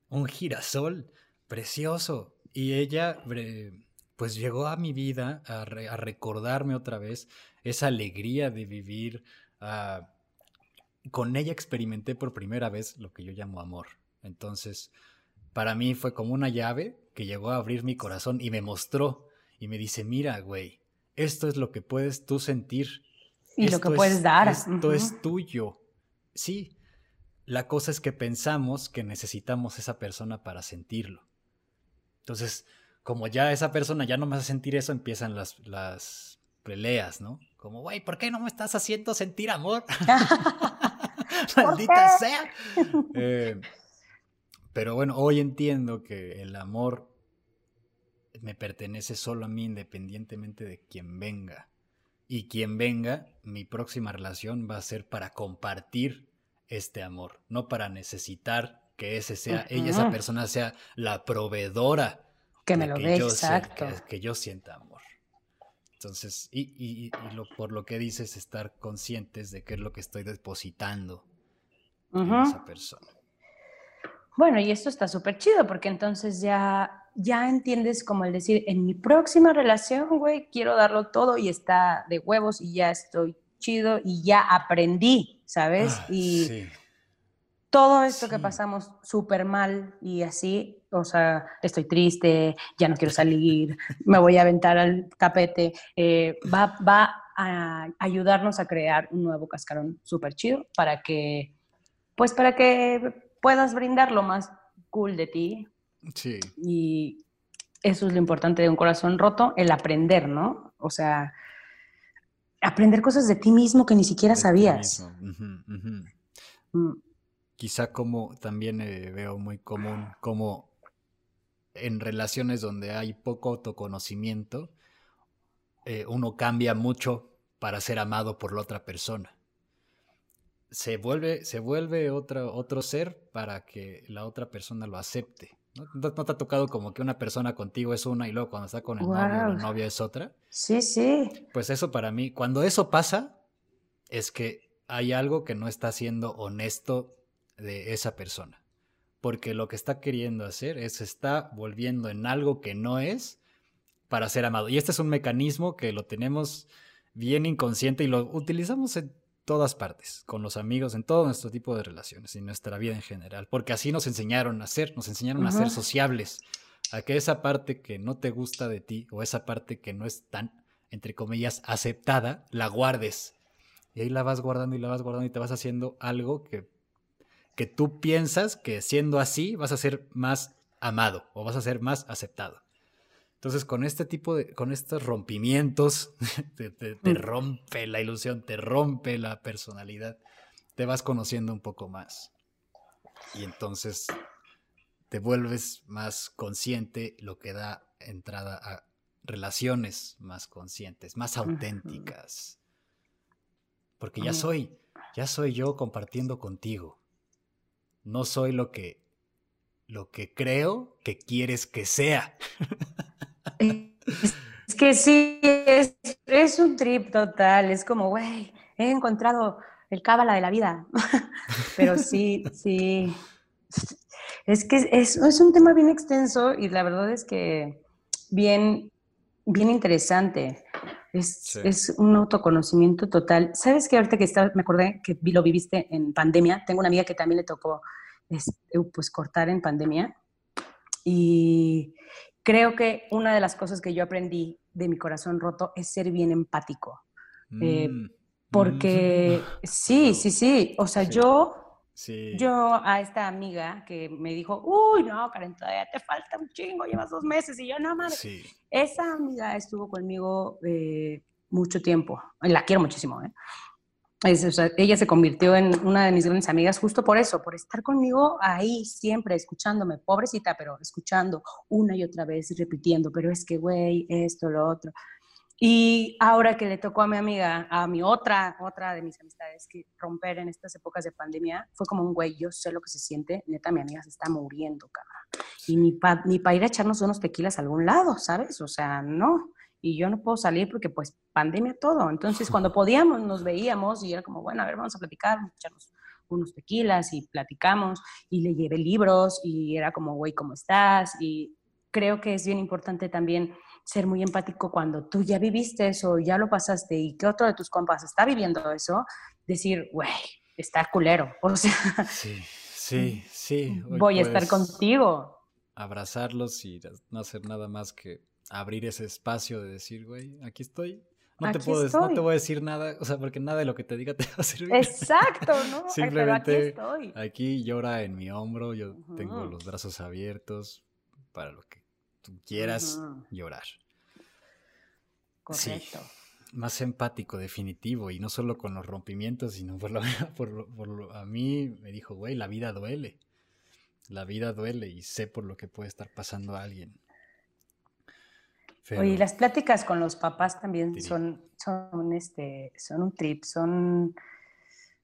[SPEAKER 1] Un girasol precioso. Y ella, pues llegó a mi vida a, recordarme otra vez esa alegría de vivir. con ella experimenté por primera vez lo que yo llamo amor. Entonces, para mí fue como una llave que llegó a abrir mi corazón y me mostró y me dice, mira, güey, esto es lo que puedes tú sentir
[SPEAKER 2] y lo que puedes dar.
[SPEAKER 1] Esto es tuyo. Sí. La cosa es que pensamos que necesitamos esa persona para sentirlo. Entonces, como ya esa persona ya no me hace sentir eso, empiezan las, las peleas, ¿no? Como, güey, ¿por qué no me estás haciendo sentir amor? Maldita sea. Eh, pero bueno, hoy entiendo que el amor me pertenece solo a mí independientemente de quien venga y quien venga, mi próxima relación va a ser para compartir este amor, no para necesitar que ese sea, ella, esa persona sea la proveedora.
[SPEAKER 2] Que me lo dé, exacto.
[SPEAKER 1] que, yo sienta amor. Entonces, y, lo, por lo que dices, estar conscientes de qué es lo que estoy depositando en esa persona.
[SPEAKER 2] Bueno, y esto está súper chido porque entonces ya, ya entiendes como el decir, en mi próxima relación, güey, quiero darlo todo y está de huevos y ya estoy chido y ya aprendí, ¿sabes?
[SPEAKER 1] Ah,
[SPEAKER 2] y
[SPEAKER 1] sí.
[SPEAKER 2] todo esto que pasamos súper mal y así, o sea, estoy triste, ya no quiero salir, me voy a aventar al tapete, eh, va, va a ayudarnos a crear un nuevo cascarón súper chido para que, pues para que puedas brindar lo más cool de ti
[SPEAKER 1] Sí.
[SPEAKER 2] y eso es lo importante de un corazón roto, el aprender, ¿no? O sea, aprender cosas de ti mismo que ni siquiera
[SPEAKER 1] de
[SPEAKER 2] sabías. Mm.
[SPEAKER 1] Quizá como también eh, veo muy común, como en relaciones donde hay poco autoconocimiento, eh, uno cambia mucho para ser amado por la otra persona. Se vuelve, se vuelve otro, otro ser para que la otra persona lo acepte. ¿No, ¿No- no te ha tocado como que una persona contigo es una y luego cuando está con el novio o la novia es otra?
[SPEAKER 2] Sí, sí.
[SPEAKER 1] Pues eso para mí, cuando eso pasa, es que hay algo que no está siendo honesto de esa persona. Porque lo que está queriendo hacer es está volviendo en algo que no es para ser amado. Y este es un mecanismo que lo tenemos bien inconsciente y lo utilizamos en todas partes, con los amigos, en todo nuestro tipo de relaciones y nuestra vida en general. Porque así nos enseñaron a ser, nos enseñaron a ser sociables. A que esa parte que no te gusta de ti o esa parte que no es tan, entre comillas, aceptada, la guardes. Y ahí la vas guardando y la vas guardando y te vas haciendo algo que, que tú piensas que siendo así vas a ser más amado o vas a ser más aceptado. Entonces, con este tipo de, con estos rompimientos, te, te- te
[SPEAKER 2] Mm.
[SPEAKER 1] rompe la ilusión, te rompe la personalidad, te vas conociendo un poco más. Y entonces te vuelves más consciente, lo que da entrada a relaciones más conscientes, más auténticas. Porque ya soy, ya soy yo compartiendo contigo. No soy lo que lo que creo que quieres que sea.
[SPEAKER 2] Es, que sí, es, es un trip total. Es como, güey, he encontrado el cábala de la vida. Pero sí, sí. Es que es, es un tema bien extenso y la verdad es que bien, bien interesante. Es,
[SPEAKER 1] Sí.
[SPEAKER 2] es un autoconocimiento total. ¿Sabes que ahorita que estaba, me acordé que lo viviste en pandemia? Tengo una amiga que también le tocó este, pues cortar en pandemia y creo que una de las cosas que yo aprendí de mi corazón roto es ser bien empático. Eh,
[SPEAKER 1] Mm,
[SPEAKER 2] Porque
[SPEAKER 1] mm.
[SPEAKER 2] sí, sí, sí. O sea,
[SPEAKER 1] Sí.
[SPEAKER 2] yo,
[SPEAKER 1] Sí.
[SPEAKER 2] yo a esta amiga que me dijo, uy, no, Karen, todavía te falta un chingo, llevas dos meses. Y yo, no mames.
[SPEAKER 1] Sí.
[SPEAKER 2] Esa amiga estuvo conmigo eh, mucho tiempo. La quiero muchísimo, ¿eh? Es, o ella se convirtió en una de mis grandes amigas justo por eso, por estar conmigo ahí siempre, escuchándome, pobrecita, pero escuchando una y otra vez y repitiendo, pero es que, güey, esto, lo otro. Y ahora que le tocó a mi amiga, a mi otra, otra de mis amistades, que romper en estas épocas de pandemia, fue como un güey, yo sé lo que se siente, neta, mi amiga se está muriendo, cabrón. Y ni para ni pa ir a echarnos unos tequilas a algún lado, ¿sabes? O sea, no. Y yo no puedo salir porque pues pandemia todo. Entonces cuando podíamos nos veíamos y era como, bueno, a ver, vamos a platicar, echarnos unos tequilas y platicamos y le llevé libros y era como, güey, ¿cómo estás? Y creo que es bien importante también ser muy empático cuando tú ya viviste eso, ya lo pasaste y que otro de tus compas está viviendo eso, decir, güey, está culero. O sea,
[SPEAKER 1] Sí, sí, sí. Hoy
[SPEAKER 2] voy a estar contigo.
[SPEAKER 1] Abrazarlos y no hacer nada más que abrir ese espacio de decir, güey, aquí estoy. No te, puedo, no te voy a decir nada, o sea, porque nada de lo que te diga te va a servir.
[SPEAKER 2] Exacto, ¿no? Ay, pero aquí
[SPEAKER 1] Simplemente
[SPEAKER 2] estoy.
[SPEAKER 1] Aquí llora en mi hombro, yo tengo los brazos abiertos para lo que tú quieras llorar.
[SPEAKER 2] Correcto.
[SPEAKER 1] Más empático, definitivo, y no solo con los rompimientos, sino por lo por, lo- por lo- a mí me dijo, güey, la vida duele. La vida duele y sé por lo que puede estar pasando a alguien. Pero-
[SPEAKER 2] Oye, y las pláticas con los papás también son, son, este, son un trip, son,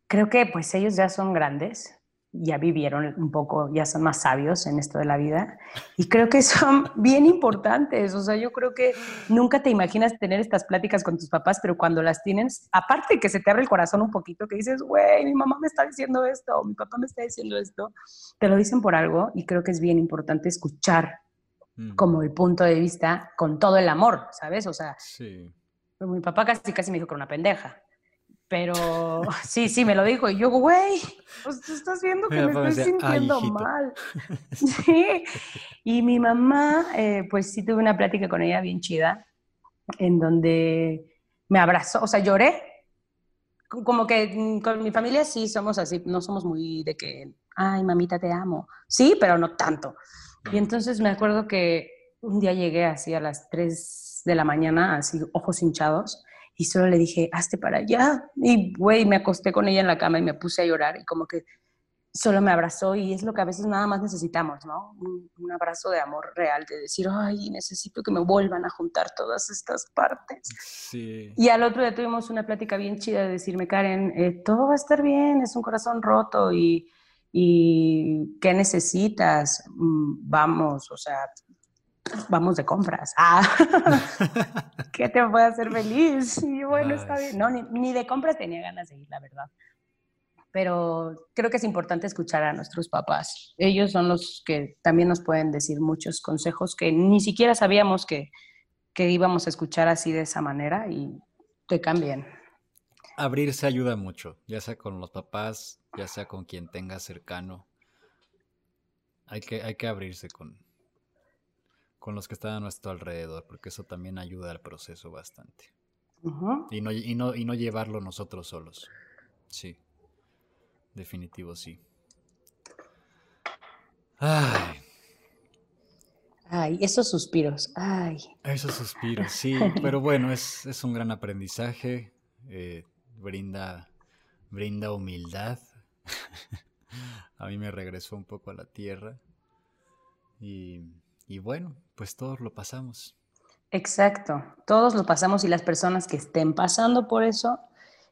[SPEAKER 2] creo que pues ellos ya son grandes ya vivieron un poco, ya son más sabios en esto de la vida. Y creo que son bien importantes. O sea, yo creo que nunca te imaginas tener estas pláticas con tus papás, pero cuando las tienes, aparte que se te abre el corazón un poquito, que dices, güey, mi mamá me está diciendo esto, mi papá me está diciendo esto, te lo dicen por algo y creo que es bien importante escuchar
[SPEAKER 1] Mm.
[SPEAKER 2] como el punto de vista con todo el amor, ¿sabes? O sea,
[SPEAKER 1] Sí.
[SPEAKER 2] mi papá casi casi me dijo que era una pendeja. Pero sí, sí, me lo dijo. Y yo, güey, pues tú estás viendo que me estoy
[SPEAKER 1] decía, "Ay,
[SPEAKER 2] sintiendo
[SPEAKER 1] hijito".
[SPEAKER 2] mal. Sí. Y mi mamá, eh, pues sí tuve una plática con ella bien chida, en donde me abrazó, o sea, lloré. Como que mm, con mi familia sí somos así, no somos muy de que, ay, mamita, te amo. Sí, pero no tanto. Y entonces me acuerdo que un día llegué así a las 3 de la mañana, así ojos hinchados, y solo le dije, hazte para allá. Y, güey, me acosté con ella en la cama y me puse a llorar y como que solo me abrazó y es lo que a veces nada más necesitamos, ¿no? Un, un abrazo de amor real, de decir, ay, necesito que me vuelvan a juntar todas estas partes.
[SPEAKER 1] Sí.
[SPEAKER 2] Y al otro día tuvimos una plática bien chida de decirme, Karen, eh, todo va a estar bien, es un corazón roto y, y ¿qué necesitas? Mm, Vamos, o sea, vamos de compras. Ah, ¿qué te puede hacer feliz? Y bueno, está bien. No, ni, ni de compras tenía ganas de ir, la verdad. Pero creo que es importante escuchar a nuestros papás. Ellos son los que también nos pueden decir muchos consejos que ni siquiera sabíamos que, que íbamos a escuchar así de esa manera y te cambian.
[SPEAKER 1] Abrirse ayuda mucho, ya sea con los papás, ya sea con quien tenga cercano. Hay que, hay que abrirse con, con los que están a nuestro alrededor, porque eso también ayuda al proceso bastante. Y no, y no, y no llevarlo nosotros solos. Sí. Definitivo, sí. Ay,
[SPEAKER 2] Ay, esos suspiros. Ay.
[SPEAKER 1] esos suspiros, sí. Pero bueno, es, es un gran aprendizaje. eh, brinda, brinda humildad. a mí me regresó un poco a la tierra. Y, y bueno, pues todos lo pasamos.
[SPEAKER 2] Exacto, todos lo pasamos y las personas que estén pasando por eso,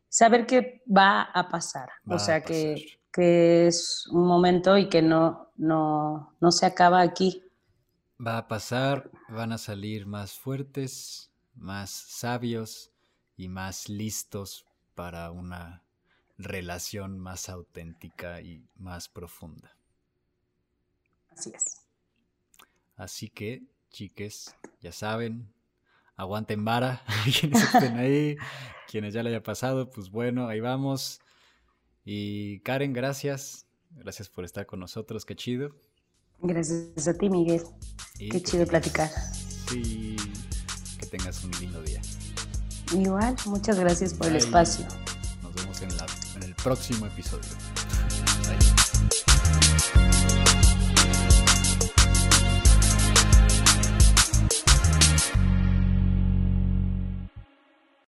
[SPEAKER 2] saber que va a pasar,
[SPEAKER 1] Va
[SPEAKER 2] o sea que, que es un momento y que no, no, no se acaba aquí.
[SPEAKER 1] Va a pasar, van a salir más fuertes, más sabios y más listos para una relación más auténtica y más profunda.
[SPEAKER 2] Así es.
[SPEAKER 1] Así que, chiques, ya saben, aguanten vara, quienes estén ahí, quienes ya le haya pasado, pues bueno, ahí vamos. Y Karen, gracias, gracias por estar con nosotros, qué chido.
[SPEAKER 2] Gracias a ti, Miguel.
[SPEAKER 1] Y
[SPEAKER 2] Qué
[SPEAKER 1] pues,
[SPEAKER 2] chido platicar.
[SPEAKER 1] Sí, que tengas un lindo día.
[SPEAKER 2] Igual, muchas gracias por el espacio.
[SPEAKER 1] Nos vemos en, la- en el próximo episodio.